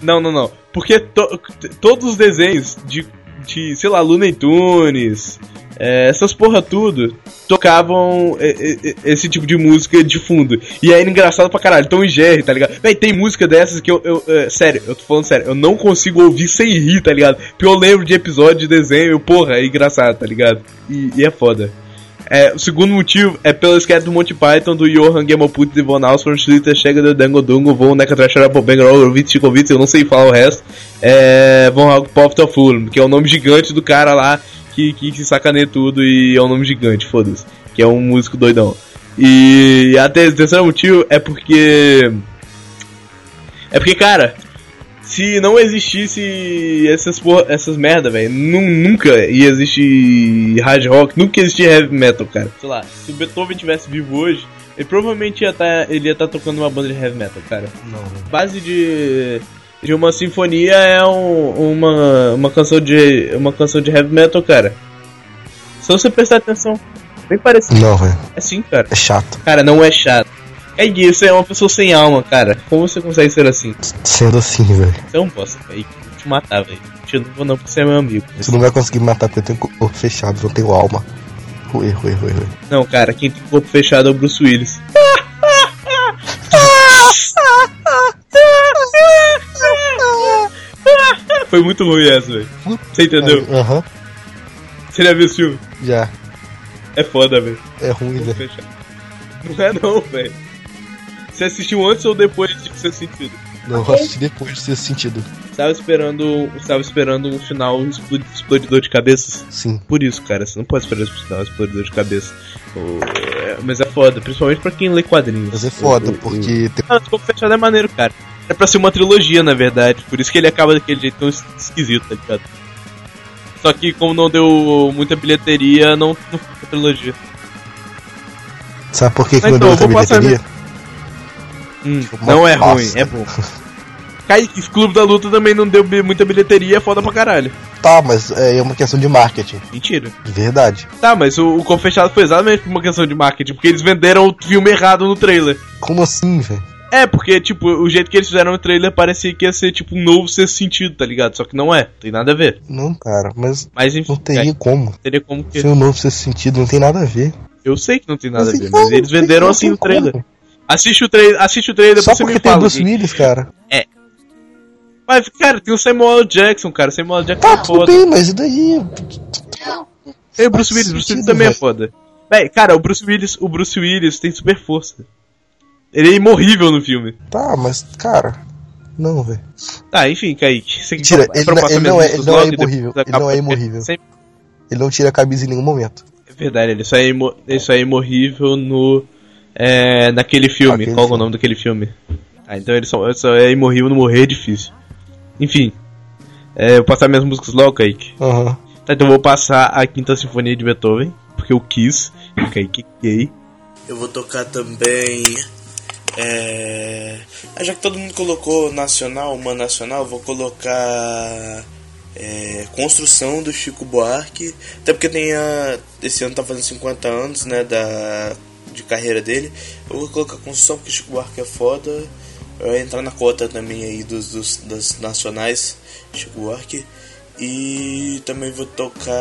Não, não, não. Porque to- todos os desenhos de, de, sei lá, Looney Tunes, é, essas porra tudo, tocavam esse tipo de música de fundo. E aí era engraçado pra caralho. Tom e Jerry, tá ligado? Véi, tem música dessas que eu, eu é, sério, eu tô falando sério, eu não consigo ouvir sem rir, tá ligado? Porque eu lembro de episódio de desenho, porra, é engraçado, tá ligado? E, e é foda. É, o segundo motivo é pelo sketch do Monty Python do Johan Gemoput de Von Ausford, Schlitter, Chega do Dango Dungo, Von Neca Trashera Bobenga, Rovitz, Chikovitz, eu não sei falar o resto. É. Von Hog Pop Full, que é o nome gigante do cara lá que, que, que sacaneia tudo e é um nome gigante, foda-se. Que é um músico doidão. E até o terceiro motivo é porque. É porque, cara, se não existisse essas, porra, essas merda, velho, nu- nunca ia existir hard rock, nunca ia existir heavy metal, cara. Sei lá, se o Beethoven tivesse vivo hoje, ele provavelmente ia estar ele ia tá tocando uma banda de heavy metal, cara. Não. Base de de uma sinfonia é um- uma uma canção de uma canção de heavy metal, cara. Se você prestar atenção, bem parecido. Não, velho. É sim, cara. É chato. Cara, não é chato. É isso, é uma pessoa sem alma, cara. Como você consegue ser assim? Sendo assim, velho. Você é um bosta, velho. Vou te matar, velho. Te não vou não, porque você é meu amigo. Você não vai conseguir me matar porque eu tenho corpo fechado, não tenho alma. Rui, rui, rui, rui. Não, cara, quem tem corpo fechado é o Bruce Willis. Foi muito ruim essa, velho. Você entendeu? Aham, Você já viu esse filme? já. É foda, velho. É ruim, velho. fechado. Não é não, velho. Você assistiu antes ou depois de ser sentido? Não, eu assisti depois de ter sentido. Tava esperando, tava esperando um final explod- explodidor de cabeças? Sim. Por isso, cara, você não pode esperar esse final explodidor de cabeça. O- é, mas é foda, principalmente pra quem lê quadrinhos. Mas é foda, O- o- porque tem- Não, Escopo Fechado é maneiro, cara. É pra ser uma trilogia, na verdade. Por isso que ele acaba daquele jeito tão es- esquisito, tá ligado? Só que como não deu muita bilheteria, não, não foi trilogia. Sabe por que, que não então, deu eu outra vou passar bilheteria? Hum, Uma não é ruim, é bom. Kaique, esse Clube da Luta também não deu muita bilheteria, é foda pra caralho. Tá, mas é uma questão de marketing. Mentira. De verdade. Tá, mas o, o Corpo Fechado foi exatamente uma questão de marketing, porque eles venderam o filme errado no trailer. Como assim, velho? É, porque, tipo, o jeito que eles fizeram no trailer parecia que ia ser, tipo, um novo sexto sentido, tá ligado? Só que não é, tem nada a ver. Não, cara, mas Mas enfim, não teria como. teria como que. Ser um novo sexto sentido não tem nada a ver. Eu sei que não tem nada a ver, mas eles venderam assim no trailer. como. Assiste o trailer, assiste o trailer, Só depois você porque me tem o fala. Bruce Willis, cara. Mas, cara, tem o Samuel. Jackson, cara. O Samuel. Jackson Tá, é tudo foda. bem, mas e daí? Tem o Bruce Willis, o Bruce Willis também é foda. Véi, cara, o Bruce Willis, o Bruce Willis tem super força. Ele é imorrível no filme. Tá, mas, cara. Não, velho. Tá, enfim, Kaique. Você então, ele, não- ele não é, ele não é depois imorrível. Ele não é imorrível. sempre- Ele não tira a camisa em nenhum momento. É verdade, ele só é, imo... ele só é imorrível no. É, naquele filme. Aquele Qual é o nome daquele filme? Ah, então ele só, só é imorrível no morrer é difícil. Enfim. É, eu vou passar minhas músicas logo, Kaique. Aham. Tá, então eu vou passar a Quinta Sinfonia de Beethoven, porque eu quis. E o Kaique gay. Eu vou tocar também. É... ah, já que todo mundo colocou nacional, uma nacional, vou colocar. é, Construção do Chico Buarque. Até porque tem a. Esse ano tá fazendo 50 anos, né? Da, de carreira dele. Eu vou colocar Construção porque Chico Buarque é foda. Vai entrar na cota também aí dos, dos das nacionais, Chico Buarque. E também vou tocar.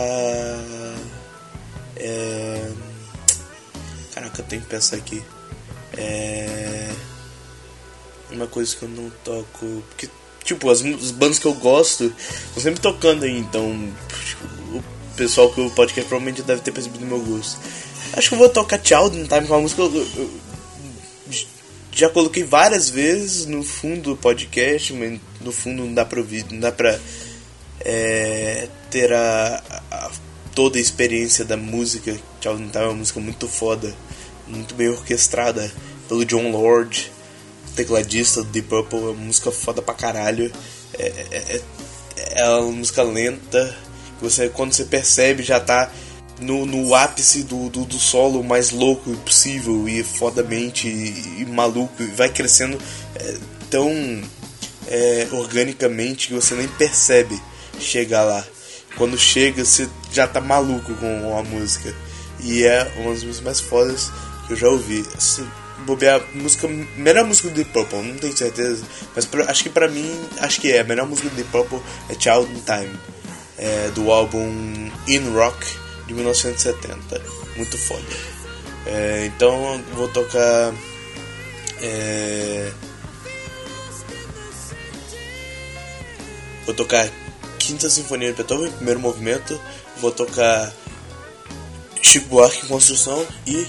É... Caraca, eu tenho que pensar aqui. É. Uma coisa que eu não toco. Porque, tipo, as, os bandos que eu gosto estão sempre tocando aí, então. o pessoal que o podcast provavelmente deve ter percebido meu gosto. Acho que eu vou tocar Child Time, que é uma música que eu- eu já coloquei várias vezes no fundo do podcast, mas no fundo não dá pra ouvir, não dá pra é, ter a, a- toda a experiência da música. Child in Time é uma música muito foda, muito bem orquestrada pelo John Lord, tecladista do Deep Purple. É uma música foda pra caralho. É, é, é- é uma música lenta, que você, quando você percebe já tá no, no ápice do, do, do solo mais louco possível e fodamente e, e maluco e vai crescendo é, tão é, organicamente que você nem percebe chegar lá. Quando chega, você já tá maluco com a música. E é uma das músicas mais fodas que eu já ouvi. Essa bobear música, melhor música do Deep Purple, não tenho certeza, mas pra- acho que pra mim, acho que é, a melhor música do Deep Purple é Child in Time, é, do álbum In Rock de 1970, muito foda. É, então eu vou tocar é, vou tocar Quinta Sinfonia de Beethoven, primeiro movimento, vou tocar Chico Buarque em construção e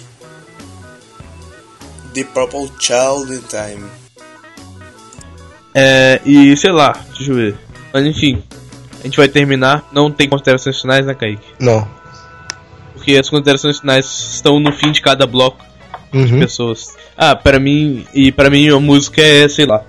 The Purple Child in Time. É, e sei lá, deixa eu ver. Mas enfim, a gente vai terminar. Não tem considerações finais, né, Kaique? Não. Porque as considerações finais estão no fim de cada bloco de Uhum. pessoas. Ah, pra mim, e para mim a música é, sei lá.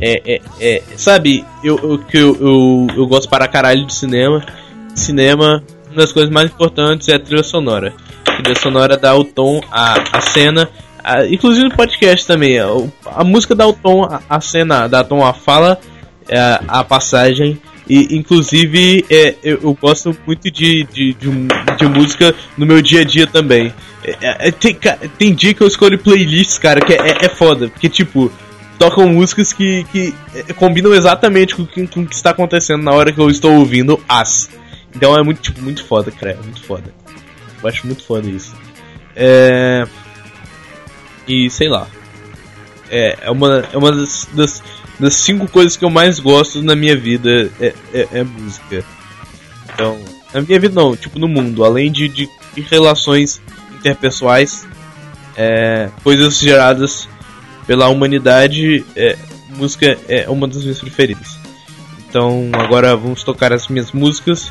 É, é, é sabe, eu, eu, que eu, eu, gosto para caralho de cinema. Cinema, uma das coisas mais importantes é a trilha sonora. A trilha sonora dá o tom à, à cena, a- inclusive no podcast também. A, a música dá o tom à, cena, dá tom à fala, é, à passagem. E inclusive é, eu, eu gosto muito de, de, de, de música no meu dia a dia também. É, é, tem, ca- tem dia que eu escolho playlists, cara, que é, é foda. Porque, tipo, tocam músicas que, que é, combinam exatamente com, com o que está acontecendo na hora que eu estou ouvindo as. Então é muito, tipo, muito foda, cara. É muito foda. Eu acho muito foda isso. É. E sei lá. É, é uma, é uma das, das, das cinco coisas que eu mais gosto na minha vida é, é, é música. Então, na minha vida não, tipo no mundo, além de, de, de relações interpessoais, é, coisas geradas pela humanidade, é, música é uma das minhas preferidas. Então agora vamos tocar as minhas músicas,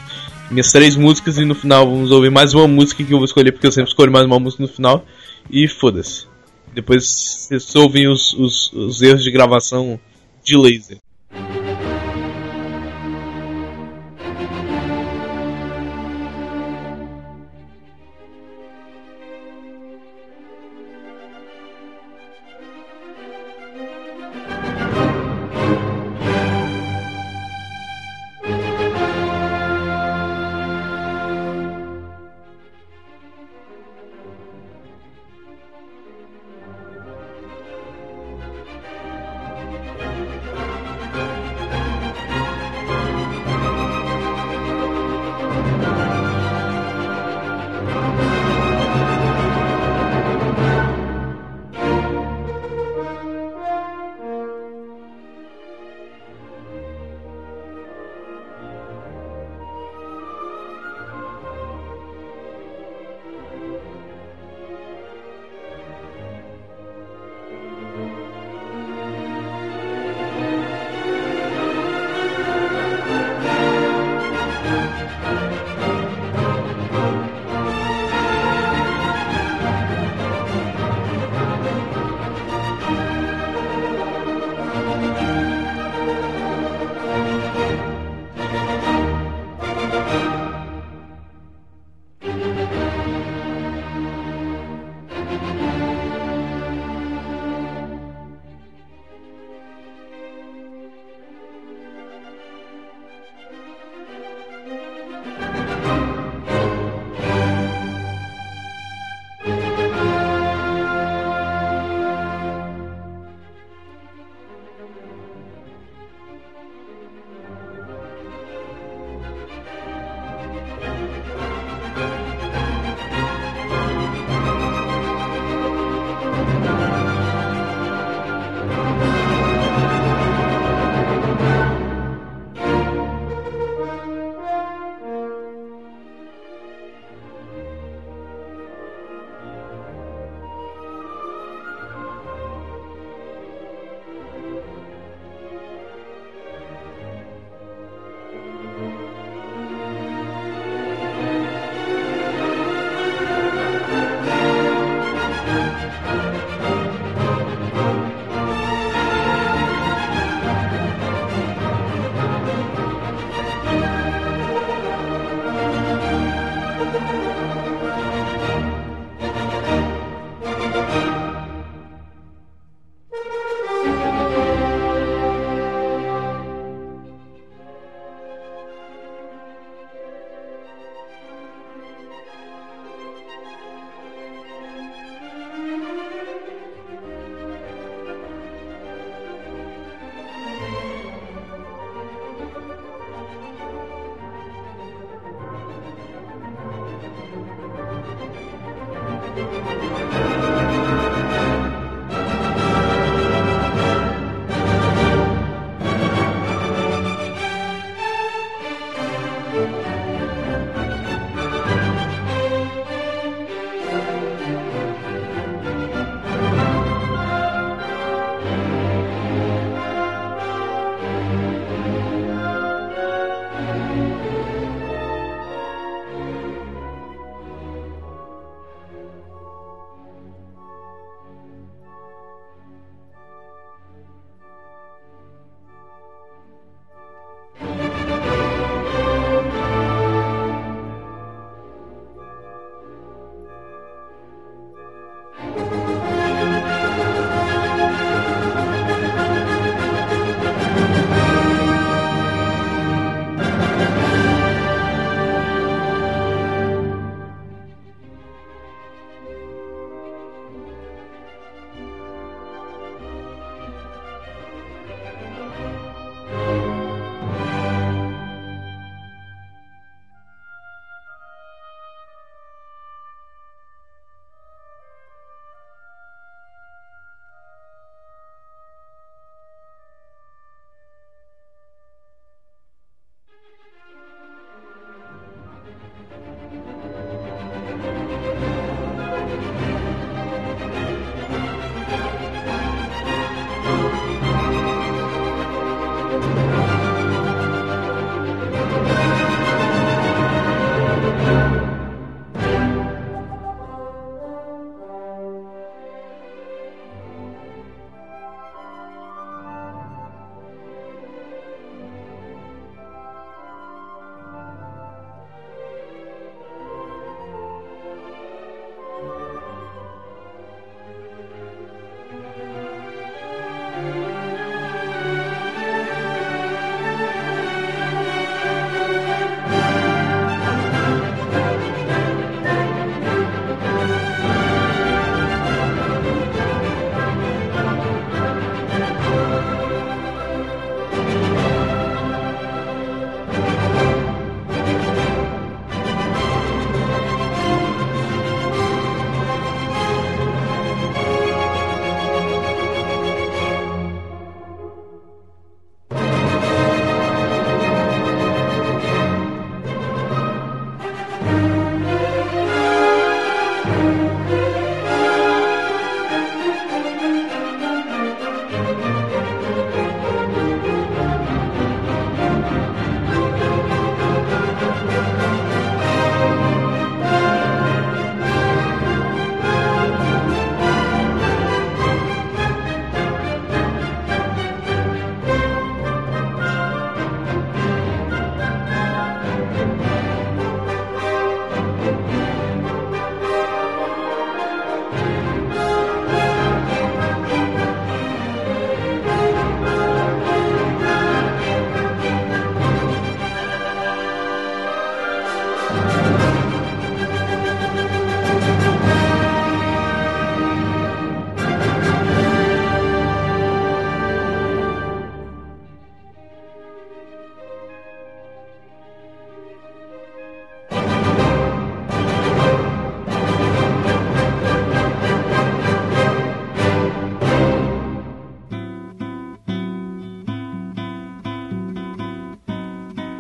minhas três músicas, e no final vamos ouvir mais uma música que eu vou escolher, porque eu sempre escolho mais uma música no final, e foda-se. Depois vocês ouvem os, os, os erros de gravação de laser.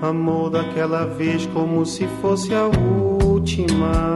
Amou daquela vez como se fosse a última.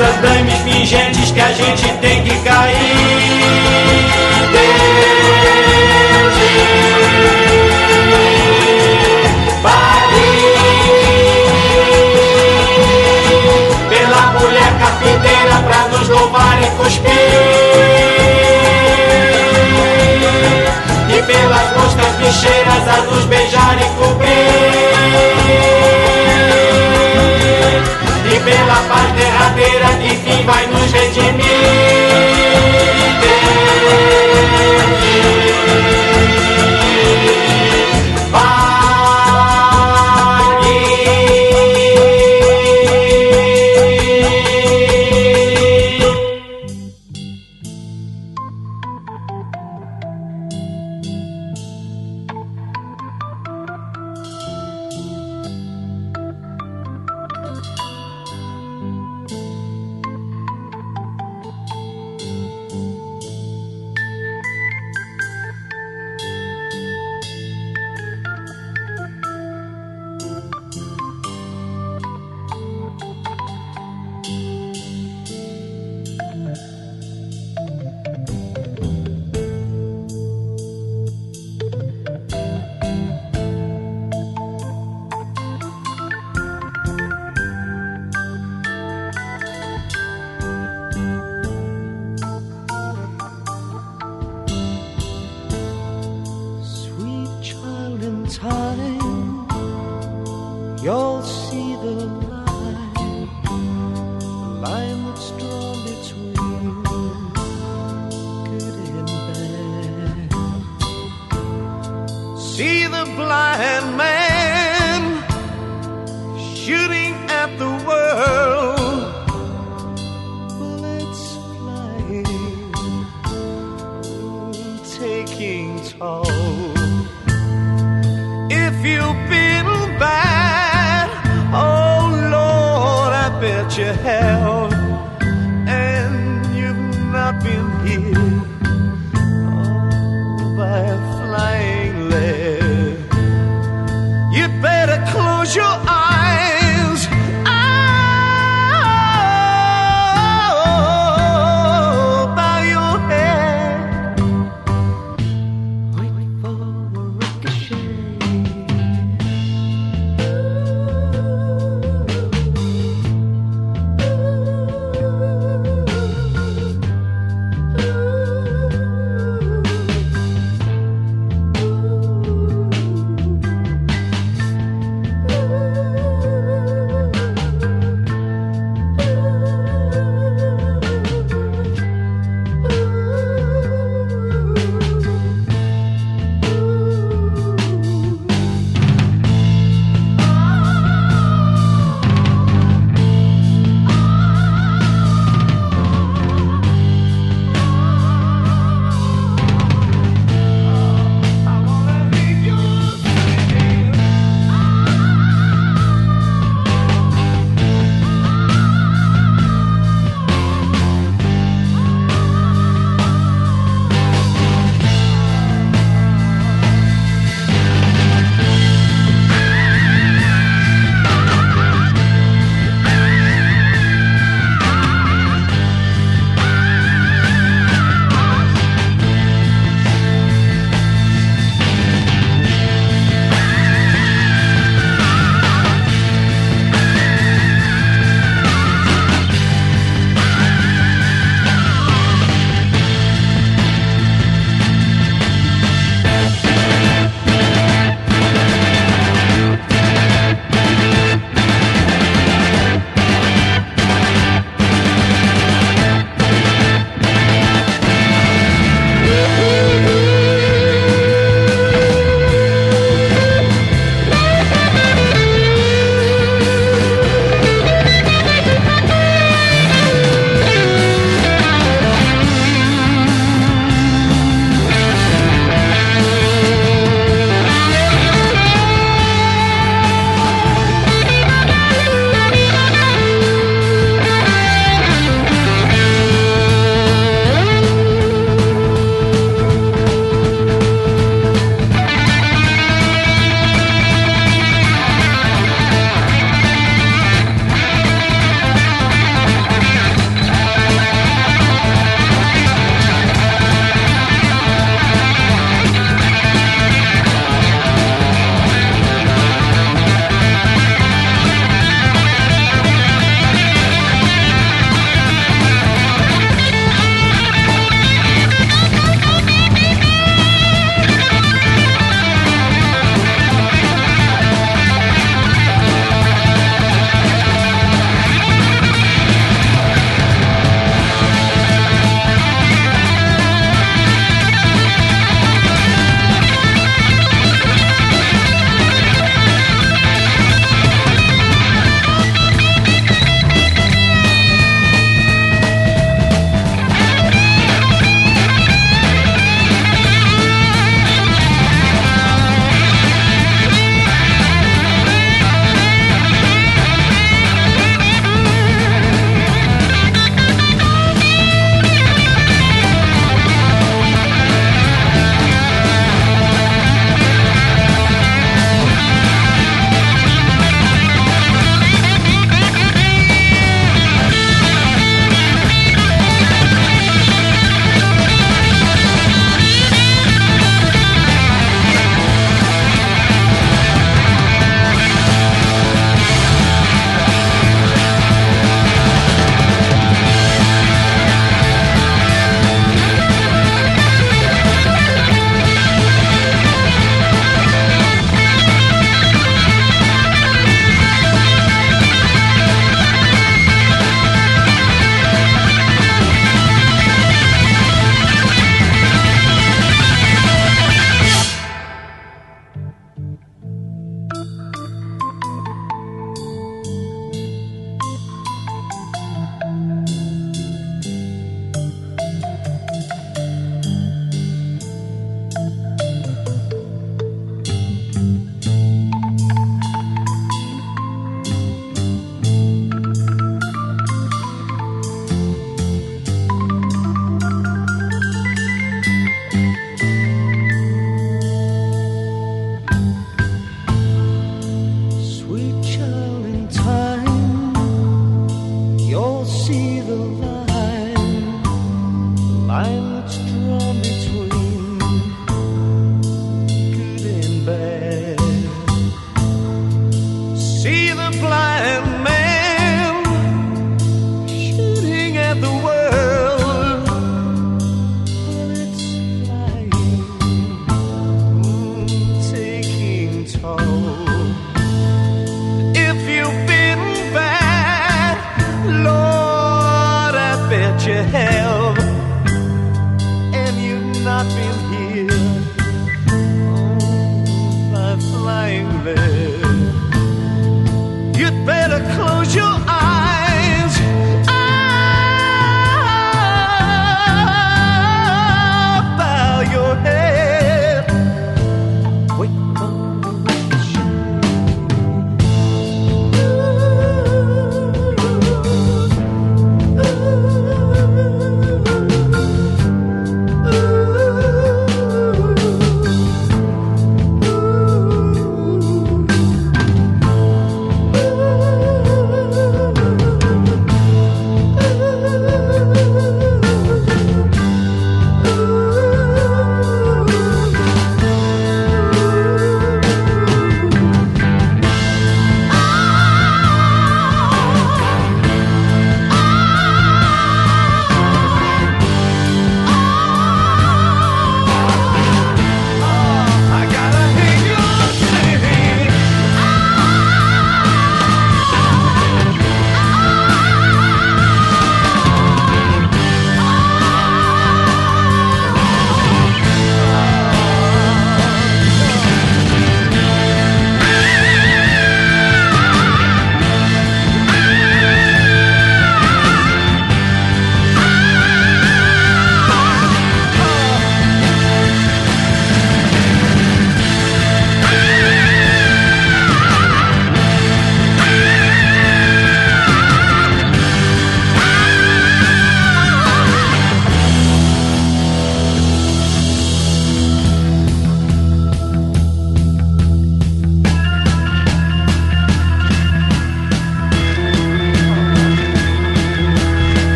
As dames fingentes que a gente tem que cair. Desde Paris, pela mulher carpinteira pra nos louvar e cuspir. E pelas moscas bicheiras a nos beijar e cobrir. pela paz derradeira que vai nos redimir.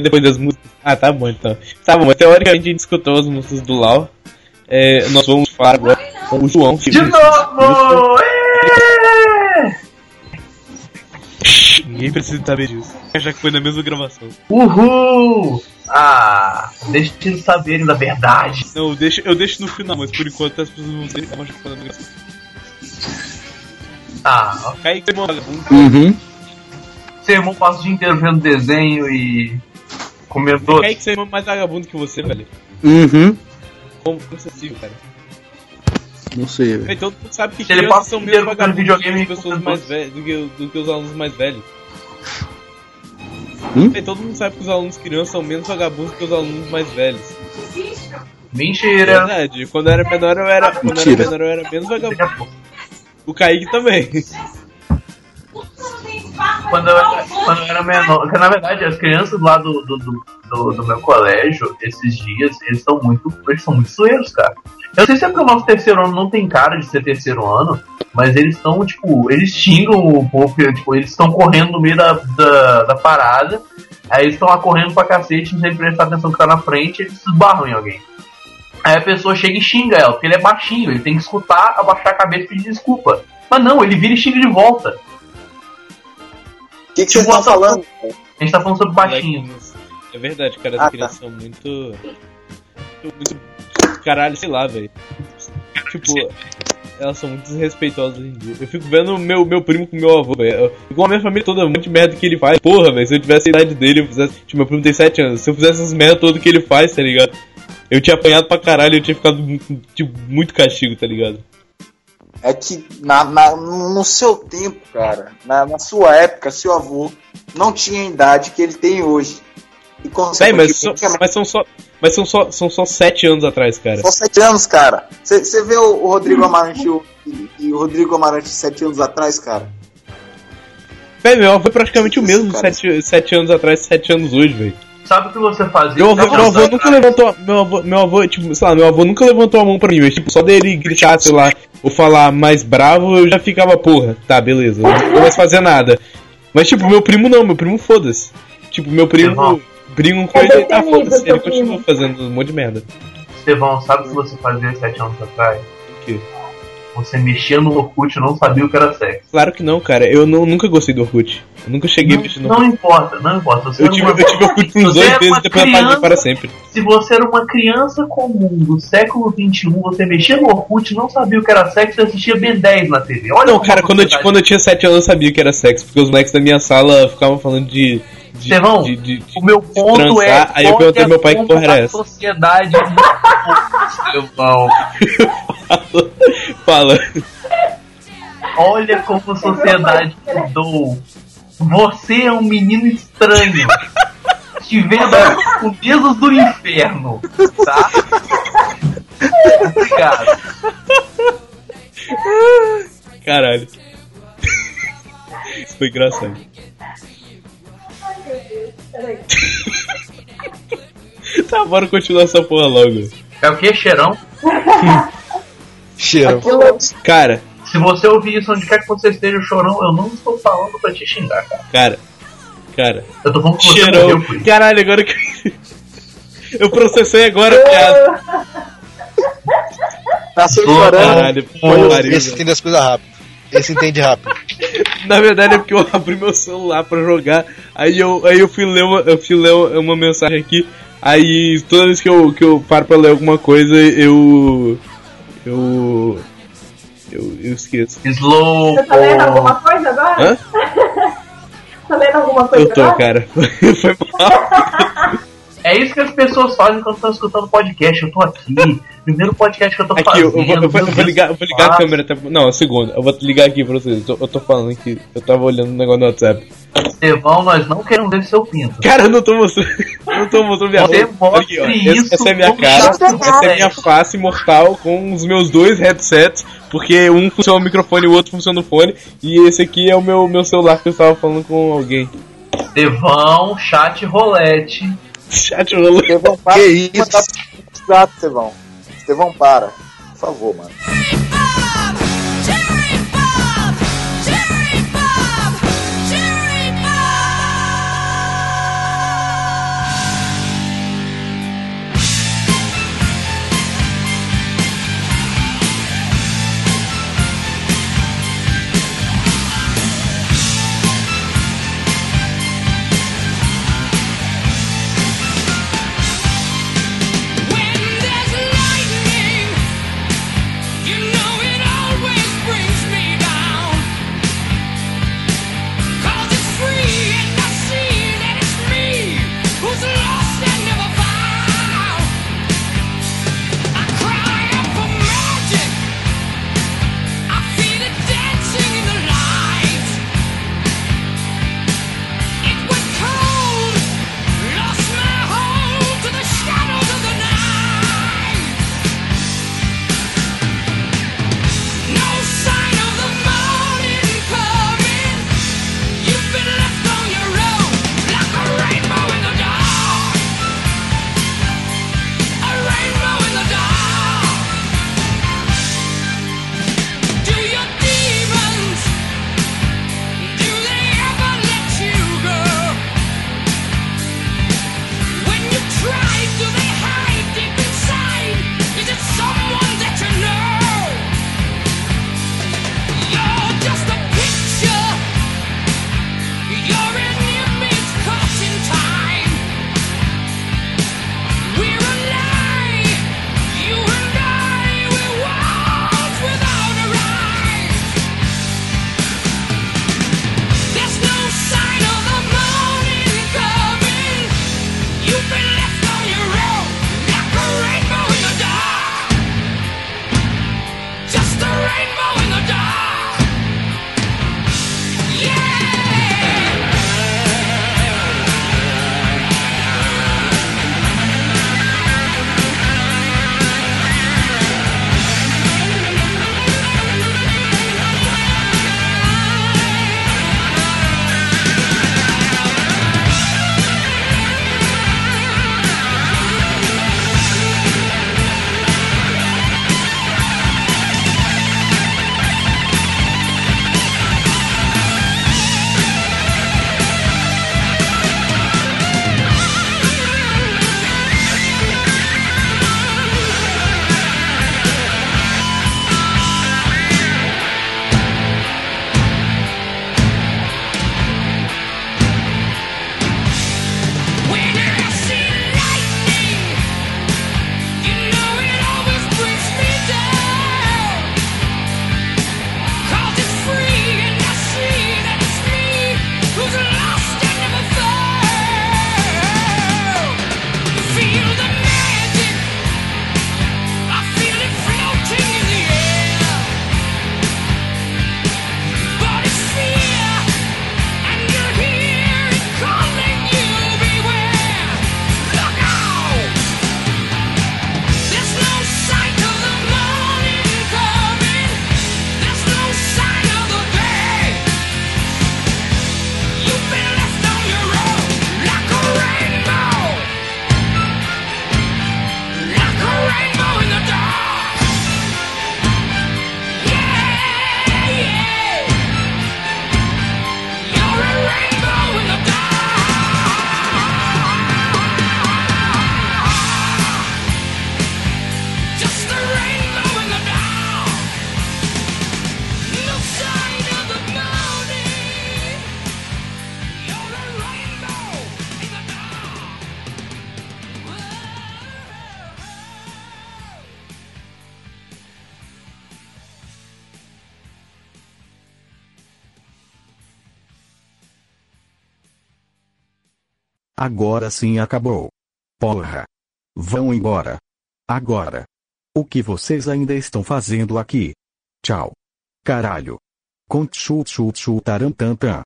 Até depois das músicas. Ah, tá bom então. Tá bom, mas teoricamente a gente escutou as músicas do Lau. É, nós vamos falar agora com o João. que- De novo! Ninguém precisa saber disso. Já que foi na mesma gravação. Uhul! Ah, deixa eles saberem da verdade. Não, eu deixo, eu deixo no final, mas por enquanto as pessoas vão saber que já foi na gravação. Ah, vagabundo. Uhum. seu irmão passa o dia inteiro vendo desenho e comendo doce. Kaique você é mais vagabundo que você, velho. Uhum. Como como é cara? Não sei, velho. Todo mundo sabe que ele crianças passa são menos vagabundos do que videogame pessoas mais velhas, do que, do que os alunos mais velhos. Hum? Velho, Todo mundo sabe que os alunos crianças são menos vagabundos que os alunos mais velhos. Mentira! Verdade, quando eu era menor eu era, quando eu era, menor, eu era menos vagabundo. O Kaique também. Quando eu, quando eu era menor, porque na verdade as crianças lá do, do, do, do- meu colégio, esses dias, eles são muito, eles são muito zoeiros, cara. Eu não sei se é porque o nosso terceiro ano não tem cara de ser terceiro ano, mas eles estão, tipo, eles xingam o povo, tipo, eles estão correndo no meio da, da, da parada, aí eles estão lá correndo pra cacete, sem prestar atenção que tá na frente, eles esbarram em alguém. Aí a pessoa chega e xinga ela, porque ele é baixinho, ele tem que escutar, abaixar a cabeça e pedir desculpa. Mas não, ele vira e xinga de volta. Que, que vocês estão falando? A gente tá falando sobre baixinhos. É verdade, cara, as Ah, tá. crianças são muito. muito. Caralho, sei lá, velho. Tipo, elas são muito desrespeitosas hoje em dia. Eu fico vendo meu, meu primo com meu avô, velho. Igual a minha família toda, um monte de merda que ele faz. Porra, velho, se eu tivesse a idade dele, eu fizesse. Tipo, meu primo tem 7 anos. Se eu fizesse essas merdas todas que ele faz, tá ligado? Eu tinha apanhado pra caralho, eu tinha ficado tipo, muito castigo, tá ligado? É que na, na- no seu tempo, cara, na, na sua época, seu avô não tinha a idade que ele tem hoje. E Véi, mas, só, mas são só. Mas são só, são só 7 anos atrás, cara. só sete anos, cara. Você vê o, o Rodrigo Amarante e, o- e- o Rodrigo Amarante sete anos atrás, cara. Velho, meu avô é praticamente o mesmo sete, sete anos atrás, sete anos hoje, velho. Sabe o que você fazia? Meu avô, meu avô nunca levantou. Meu avô, meu avô, tipo, sei lá, meu avô nunca levantou a mão pra mim, mas tipo, só dele gritar, sei lá, ou falar mais bravo, eu já ficava, porra, tá, beleza, eu não vou mais fazer nada. Mas tipo, meu primo não, meu primo foda-se. Tipo, meu primo briga com É ele, tá, foda-se, ele continua fazendo um monte de merda. Estevão, sabe o que você fazia sete anos atrás? O quê? Você mexia no Orkut e não sabia o que era sexo. Claro que não, cara, eu não- nunca gostei do Orkut. Eu nunca cheguei a mexer no Não Orkut. importa, não importa. Você Eu tive, uma- eu tive Orkut uns dois meses e depois eu criança- para sempre. Se você era uma criança comum do século XXI, você mexia no Orkut, não sabia o que era sexo e assistia Ben 10 na TV. Olha Não, cara, quando eu, quando eu tinha 7 anos eu sabia que era sexo, porque os moleques da minha sala ficavam falando de. de Estevão, de, de, o meu ponto transar, é. aí eu perguntei meu pai que porra era essa. sociedade. Estevão. Fala. Olha como a sociedade mudou. Você é um menino estranho. Te vendo com dedos do inferno. Tá? Obrigado. Caralho. Isso foi engraçado. Peraí. Tá, bora continuar essa porra logo. É o que, cheirão? Cheirão. Cara, Se você ouvir isso onde quer que você esteja chorão, eu não estou falando pra te xingar, cara. cara, cara. Eu tô falando que você morreu. Caralho, agora que. Eu processei agora a piada. Nasceu Pô, chorando. Caralho, pariu, Esse entende as coisas rápido. Esse entende rápido. Na verdade é porque eu abri meu celular pra jogar, aí eu, aí eu fui ler uma, eu fui ler uma, uma mensagem aqui, aí toda vez que eu, que eu paro pra ler alguma coisa, eu. Eu. Eu, eu esqueço. Slow. Você tá lendo alguma coisa agora? Hã? tá lendo alguma coisa Eu tô, agora? cara. Foi mal. É isso que as pessoas fazem quando estão escutando podcast. Eu tô aqui. Primeiro podcast que eu tô Aqui, fazendo. eu, vou, eu vou- eu vou ligar, eu vou ligar a câmera até. Não, a segunda. Eu vou ligar aqui pra vocês. Eu tô, eu tô falando aqui. Eu tava olhando o negócio no WhatsApp. Estevão, nós não queremos ver seu pinto. Cara, eu não tô mostrando. Eu não tô mostrando minha. Olha aqui, isso essa é minha cara. Essa é minha face mortal com os meus dois headsets. Porque um funciona o microfone e o outro funciona o fone. E esse aqui é o meu, meu celular que eu estava falando com alguém. Estevão, chat rolete. Chat rolete. Estevão, para. Que isso? Exato, Estevão. Estevão, para. Por favor, mano. Agora sim acabou. Porra. Vão embora. Agora. O que vocês ainda estão fazendo aqui? Tchau. Caralho. Conchu chu chu tarantantan.